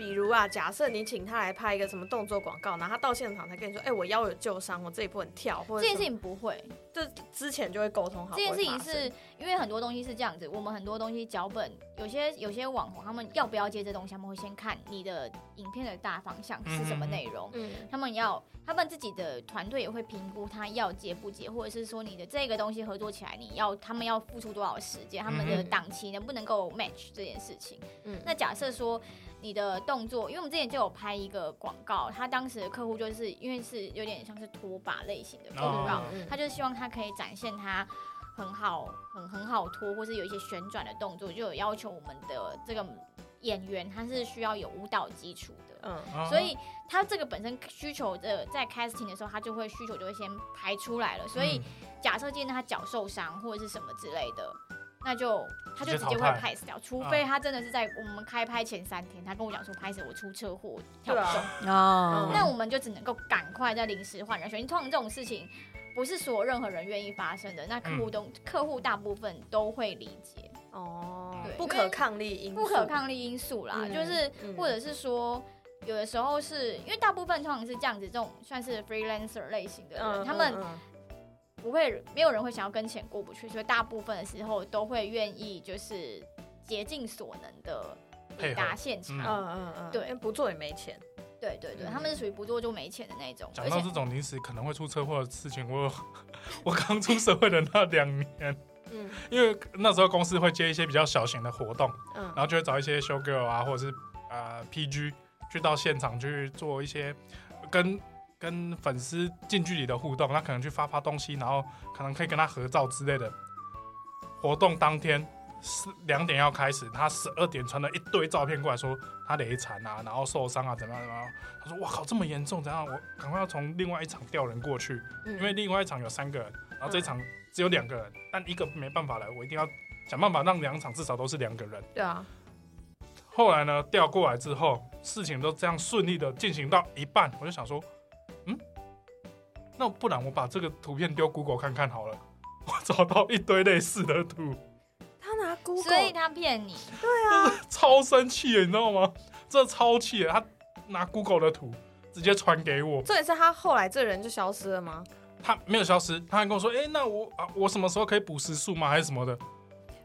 比如啊，假设你请他来拍一个什么动作广告，然后他到现场才跟你说，哎、我腰有旧伤，我这里不能跳，或者这件事情不会，就之前就会沟通好。这件事情是因为很多东西是这样子，我们很多东西脚本，有些有些网红他们要不要接这东西，他们会先看你的影片的大方向是什么内容，嗯他们要他们自己的团队也会评估他要接不接，或者是说你的这个东西合作起来，你要他们要付出多少时间，他们的嗯档期能不能够 match 这件事情。嗯那假设说你的动作，因为我们之前就有拍一个广告，他当时的客户就是因为是有点像是拖把类型的广告，他就是希望他可以展现他很好、很很好拖，或是有一些旋转的动作，就有要求我们的这个演员他是需要有舞蹈基础的。嗯啊所以他这个本身需求的在 casting 的时候，他就会需求就会先排出来了。所以嗯假设今天他脚受伤或者是什么之类的，那就他就直接会 pass 掉，除非他真的是在我们开拍前三天，他跟我讲说拍摄我出车祸跳不对啊动，哦，那我们就只能够赶快在临时换人选。通常这种事情不是所有任何人愿意发生的，那客户都、客户大部分都会理解，哦。对，不可抗力因素，不可抗力因素啦，嗯。就是嗯或者是说。有的时候是因为大部分通常是这样子，这种算是 freelancer 类型的人，嗯，他们不会，没有人会想要跟钱过不去，所以大部分的时候都会愿意就是竭尽所能的抵达现场。嗯嗯嗯。嗯，对。因为不做也没钱。对对对，嗯。他们是属于不做就没钱的那种，讲到这种临时可能会出车祸的事情，我我刚出社会的那两年，嗯。因为那时候公司会接一些比较小型的活动，嗯。然后就会找一些 show girl 啊，或者是呃 PG 去到现场去做一些跟跟粉丝近距离的互动，他可能去发发东西，然后可能可以跟他合照之类的。活动当天是两点要开始，他十二点传了一堆照片过来说他雷残啊，然后受伤啊，怎么样怎么样。他说：“哇靠，这么严重，怎样？我赶快要从另外一场调人过去，嗯因为另外一场有三个人，然后这一场只有两个人，但一个没办法来，我一定要想办法让两场至少都是两个人。”对啊，后来呢，调过来之后，事情都这样顺利的进行到一半，我就想说，嗯，那不然我把这个图片丢 Google 看看好了。我找到一堆类似的图，他拿 Google，所以他骗你，对啊 超生气的，你知道吗？这超气的，他拿 Google 的图直接传给我，重点是他后来这人就消失了吗？他没有消失，他还跟我说，哎、那我啊，我什么时候可以补时数吗？还是什么的？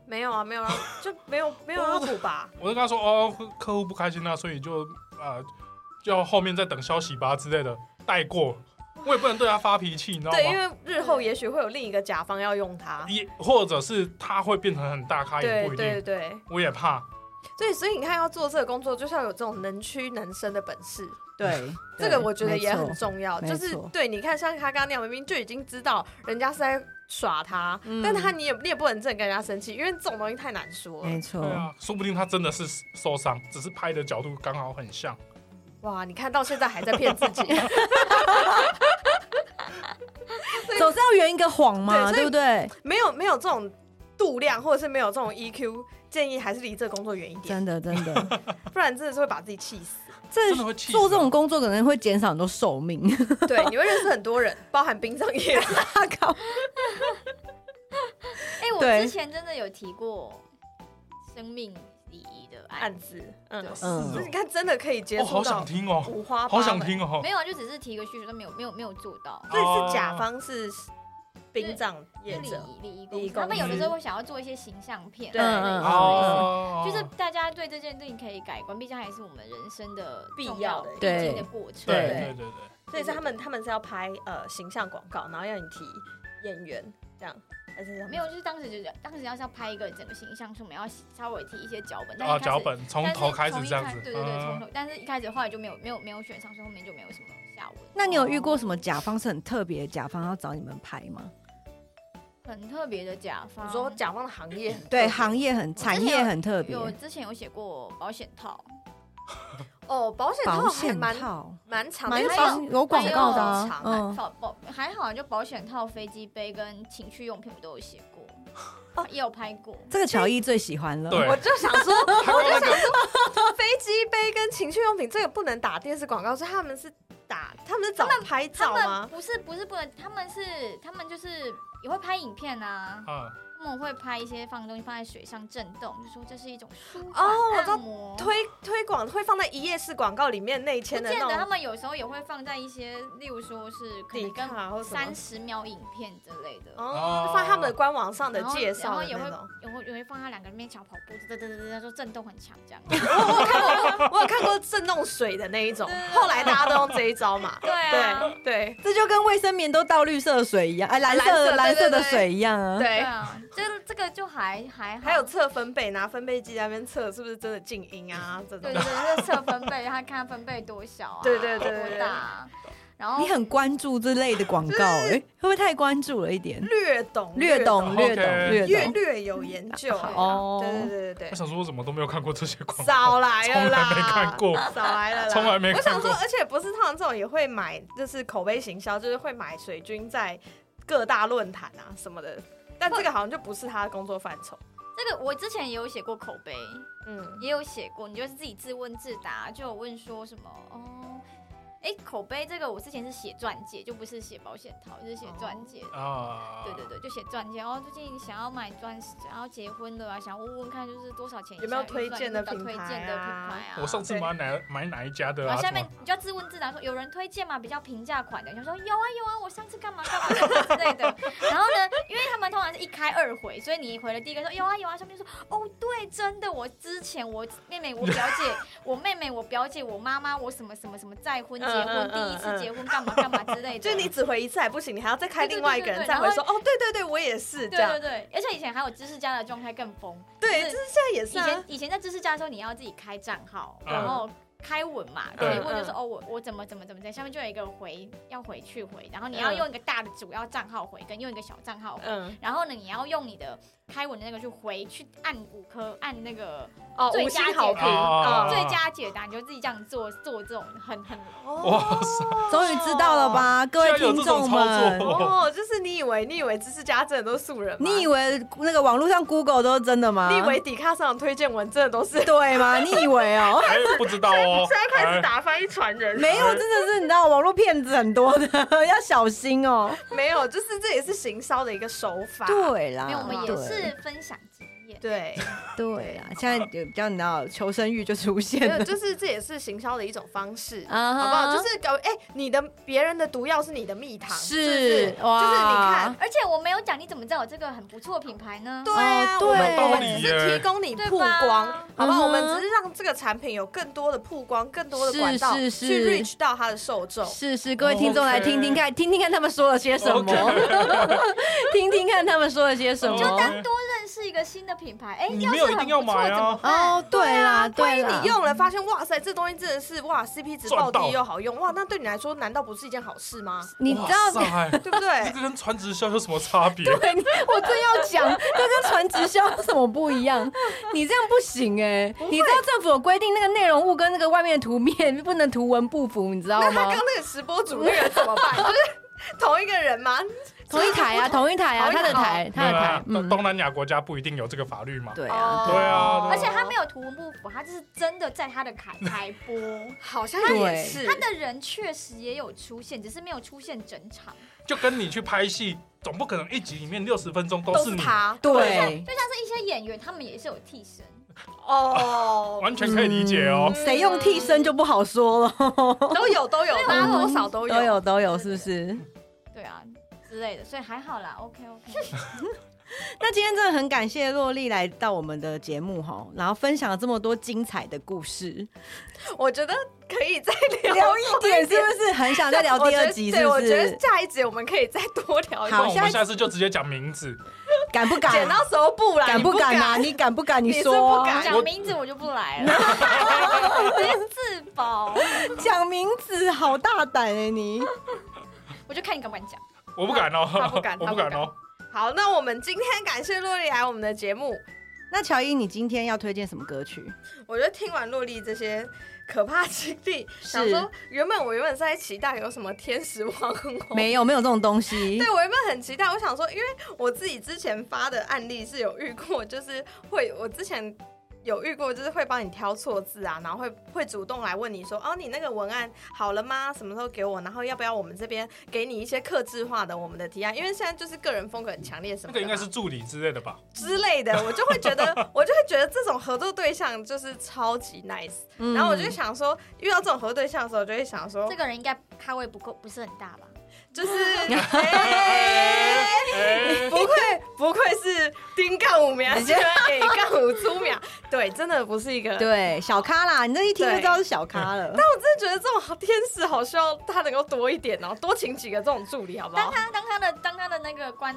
没有啊，没有啊，就没有没有要补吧？我就跟他说，哦，客户不开心啊，所以就啊、就后面再等消息吧之类的，带过。我也不能对他发脾气，你知道吗？对，因为日后也许会有另一个甲方要用他。也或者是他会变成很大咖，也对不一定。对对，我也怕，所以所以你看，要做这个工作，就是要有这种能屈能伸的本事。对，这个我觉得也很重要，没就是错对，你看像他刚刚那样，明明就已经知道人家是在耍他，嗯但他你也你也不能真的跟人家生气，因为这种东西太难说了没。错对，啊，说不定他真的是受伤，只是拍的角度刚好很像。哇，你看到现在还在骗自己，总是要圆一个谎嘛，对对不对？没有没有这种度量，或者是没有这种 EQ，建议还是离这个工作远一点，真的真的，不然真的是会把自己气死。这做这种工作可能会减少很多寿命。对，你会认识很多人，包含冰上业。靠，哎、我对之前真的有提过生命礼仪的案案子，嗯。你看，真的可以接触到想听哦，五花八好想门。听哦。没有啊，就只是提一个需求，但没有没有没有做到。所以哦是甲方是殡葬业礼者，礼仪礼仪公司，他们有的时候会想要做一些形象片，对就是大家对这件事情可以改观，毕竟它也是我们人生的必要的必对经的过程。对。对对对对，所以是他们他们是要拍呃形象广告，然后要你提演员这样，没有，就是当时就是当时要是要拍一个整个形象，所以我们要稍微提一些脚本，但啊，是一开始脚本从头开始这样子，开对对对，从嗯头，但是一开始后来就没有没有没有选上，所以后面就没有什么下文。那你有遇过什么甲方是很特别的甲方要找你们拍吗？很特别的甲方？你说甲方的行业很对，行业很产业很特别，有之前有写过保险套，哦，保险套还蛮套。蛮长的，蛮因为长有广告的啊长，嗯，保保还好，就保险套、飞机杯跟情趣用品我都有写过，哦。也有拍过。这个乔伊最喜欢了，对。我就想说，我就想说，飞机杯跟情趣用品这个不能打电视广告，所以他们是打，他们是找拍照吗？不是不是不能，他们是他们就是也会拍影片啊，嗯，他们会拍一些放东西放在水上震动，就说这是一种舒缓哦我知道按摩。推推广会放在一页式广告里面内不嵌的见得，他那种，们有时候也会放在一些，例如说是可能底卡或跟什么三十秒影片之类的。哦，放在他们的官网上的介绍然后也会的那种。也会也会放他两个人面小跑步，噔噔噔噔噔，说震动很强这样。我有看过，我有看过震动水的那一种后来大家都用这一招嘛。对啊，对对这就跟卫生棉都倒绿色水一样，哎，蓝蓝色蓝色的水一样啊。对对，啊，这这个就还还还有测分贝，拿分贝机在那边测是不是真的静音啊？这种对对对，测分贝，他看分贝多小啊，对对对对多大啊。然后你很关注这类的广告，哎，会不会太关注了一点？略懂略懂，略懂，略略。略有研究欸。哦对对对对对，我想说，我怎么都没有看过这些广告，少来了啦，从来没看过少来了啦，从来没看过我想说，而且不是他们这种也会买，就是口碑行销，就是会买水军在各大论坛啊什么的。但这个好像就不是他的工作范畴。这个我之前也有写过口碑，嗯，也有写过，你就是自己自问自答，就有问说什么哦，哎，口碑这个我之前是写钻戒，就不是写保险套，就是写钻戒。啊，对对对，就写钻戒。然后最近想要买钻石，想要结婚的啊，想问问看就是多少钱有没有推荐的品牌推荐的品啊牌啊？我上次买哪买哪一家的啊？然后下面你就要自问自答说，有人推荐吗？比较平价款的，你就说有啊有啊，我上次干嘛干嘛之类的。然后呢，因为他们通常是一开二回，所以你回了第一个说有啊有啊，上面就说哦对，真的，我之前我妹妹我表姐我妹妹我表姐我妈妈我什么什么什么再婚结嗯婚第一次结婚干嘛干嘛之类的。就你只回一次还不行，你还要再开另外一个人再回说，哦，对对对，我也是这样对对。对，而且以前还有知识家的状态更疯。对，就就是是现在也以是以。前以前在知识家的时候，你要自己开账号，嗯然后开文嘛，对可以问就是嗯哦，我我怎么怎么怎么在下面就有一个回要回去回，然后你要嗯用一个大的主要账号回，跟用一个小账号回，嗯，然后呢，你要用你的开文的那个去回，去按五颗，按那个哦，最五星佳解好评，答嗯最佳解答，你就自己这样做做这种很很哇塞，终于知道了吧，各位听众们？哦，就是你以为你以为知识家真的都是素人吗？你以为那个网络上 Google 都是真的吗？你以为迪卡上的推荐文真的都是？对吗？你以为哦？哎，不知道哦。现在开始哎打翻一船人，没有，真的是你知道，网络骗子很多的，要小心哦。没有，就是这也是行销的一个手法。对啦，没有，我们也是分享对，对 啊，现在有比较你知道求生欲就出现没有，了。就是 这也是行销的一种方式。好不好？就是搞哎、你的别人的毒药是你的蜜糖，是是是哇就是你看，而且我没有讲，你怎么知道我这个很不错的品牌呢？对啊，哦我们对我们只是提供你曝光，好不好？我们只是让这个产品有更多的曝光，更多的管道是是去 reach 到它的受众。是是，各位听众来听听看，听听看他们说了些什么，听听看他们说了些什么。就当多认识一个新的品牌，哎，你没有一定要买啊要是很不错怎么哦，对啊，对万一啦，你用了发现，哇塞，这东西真的是哇 CP 值爆赚到低又好用，哇，那对你来说难道不是一件好事吗？你知道对不对这？个跟传直销有什么差别？对，我正要讲，这跟传直销有什么不一样？你这样不行哎、你知道政府有规定，那个内容物跟那个外面的图面不能图文不符，你知道吗那他刚？那个直播主那个怎么办？就是同一个人吗？同一台啊，同一台啊，他的台，他的台东南亚国家不一定有这个法律嘛。对啊，对啊而且他没有图文不符，他就是真的在他的台台播，好像对。也是。他的人确实也有出现，只是没有出现整场。就跟你去拍戏，总不可能一集里面六十分钟都都是他，对，就像是一些演员，他们也是有替身，哦，完全可以理解哦。嗯。谁用替身就不好说了，都有都有，大家多少都有。都有都有，是不是？对啊之类的，所以还好啦，OK OK。那今天真的很感谢洛丽来到我们的节目哈，然后分享了这么多精彩的故事，我觉得可以再聊聊一点是不是？很想再聊第二集，是对，不我觉得？下一集我们可以再多聊一好点。那我们下次就直接讲名字。敢不敢？剪刀手不啦，敢不不敢啊？你敢不敢？你说啊不敢讲名字我就不来了，直接自保，讲名字好大胆哎、你！我就看你敢不敢讲。我不敢哦，他不敢我他不敢不敢哦。好，那我们今天感谢洛丽来我们的节目。那乔伊，你今天要推荐什么歌曲？我觉得听完洛丽这些可怕经历，想说原本我原本是在期待有什么天使网红，没有，没有这种东西。对我原本很期待，我想说，因为我自己之前发的案例是有遇过，就是会我之前有遇过，就是会帮你挑错字啊，然后会会主动来问你说，哦，你那个文案好了吗？什么时候给我？然后要不要我们这边给你一些克制化的我们的提案？因为现在就是个人风格很强烈什么的嘛，那个应该是助理之类的吧？之类的，我就会觉得，我就会觉得这种合作对象就是超级 nice。嗯然后我就想说，遇到这种合作对象的时候，我就会想说这，个人应该咖位不够，不是很大吧？就是。不愧不愧是丁杠五秒，现在给杠五粗秒，对，真的不是一个。对小咖啦，你这一听就知道是小咖了。但我真的觉得这种好天使好需要他能够多一点哦，多请几个这种助理好不好？当他当他的当他的那个观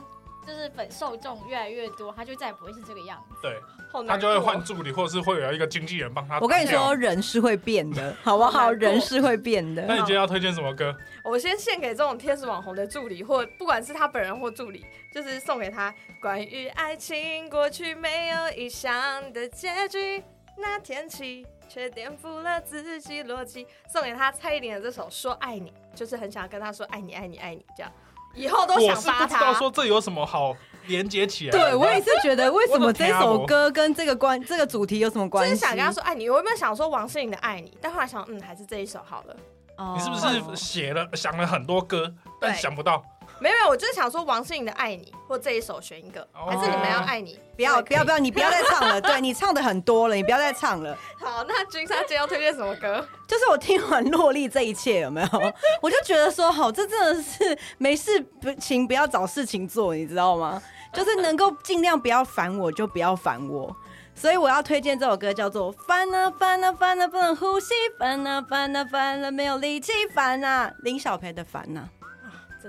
就是粉受众越来越多，他就再也不会是这个样子。对，好难他就会换助理，或者是会有一个经纪人帮他。我跟你说，，人是会变的，好不好？好人是会变的。那你今天要推荐什么歌？我先献给这种天使网红的助理，或不管是他本人或助理，就是送给他关于爱情过去没有意想的结局，那天起却颠覆了自己逻辑，送给他蔡依林的这首《说爱你》，就是很想跟他说爱你爱你爱你这样，以后都我想发是不知道他。说这有什么好连接起来的。对，我也是觉得，为什么这首歌跟这个关这个主题有什么就关系？就是想跟他说爱你，我有没有想说王心凌的爱你？但后来想，嗯，还是这一首好了。哦，你是不是写了想了很多歌，但对想不到？没有没有，我就是想说王心凌的爱你，或这一首选一个，哦还是你们要爱你？不要不要不要。你不要再唱了，对你唱的很多了，你不要再唱了。好，那君莎姐要推荐什么歌？就是我听完洛丽这一切有没有，我就觉得说，好，这真的是没事不情不要找事情做，你知道吗？就是能够尽量不要烦我，就不要烦我。所以我要推荐这首歌，叫做《烦啊烦啊烦啊不能呼吸，烦啊烦啊烦啊没有力气烦啊》，林小培的烦呐、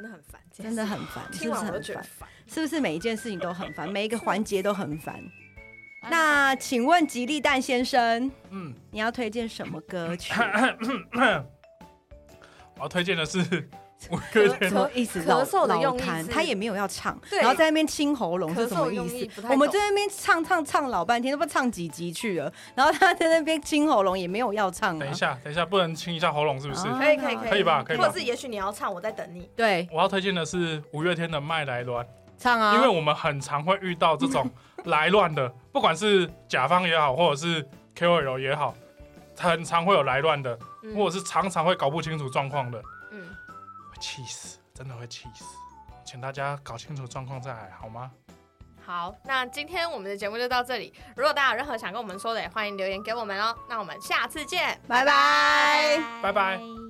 真的很烦，真的很烦，是不是很烦？是不是每一件事情都很烦，每一个环节都很烦？啊 那请问吉利蛋先生，嗯，你要推荐什么歌曲？我要推荐的是什么意思？咳嗽的用痰他也没有要唱，然后在那边清喉咙是什么咳嗽的意思？我们在那边唱唱唱老半天，都不唱几集去了，然后他在那边清喉咙也没有要唱。等一下，等一下，不能清一下喉咙是不是？可以可以可以，可以吧可以或者是也许你要唱，我在等你。对，我要推荐的是五月天的《麦来乱》，唱啊，因为我们很常会遇到这种来乱的，不管是甲方也好，或者是 KOL 也好，很常会有来乱的，或者是常常会搞不清楚状况的，气死，真的会气死。请大家搞清楚状况再来好吗？好，那今天我们的节目就到这里。如果大家有任何想跟我们说的，也欢迎留言给我们哦。那我们下次见，拜拜。拜拜拜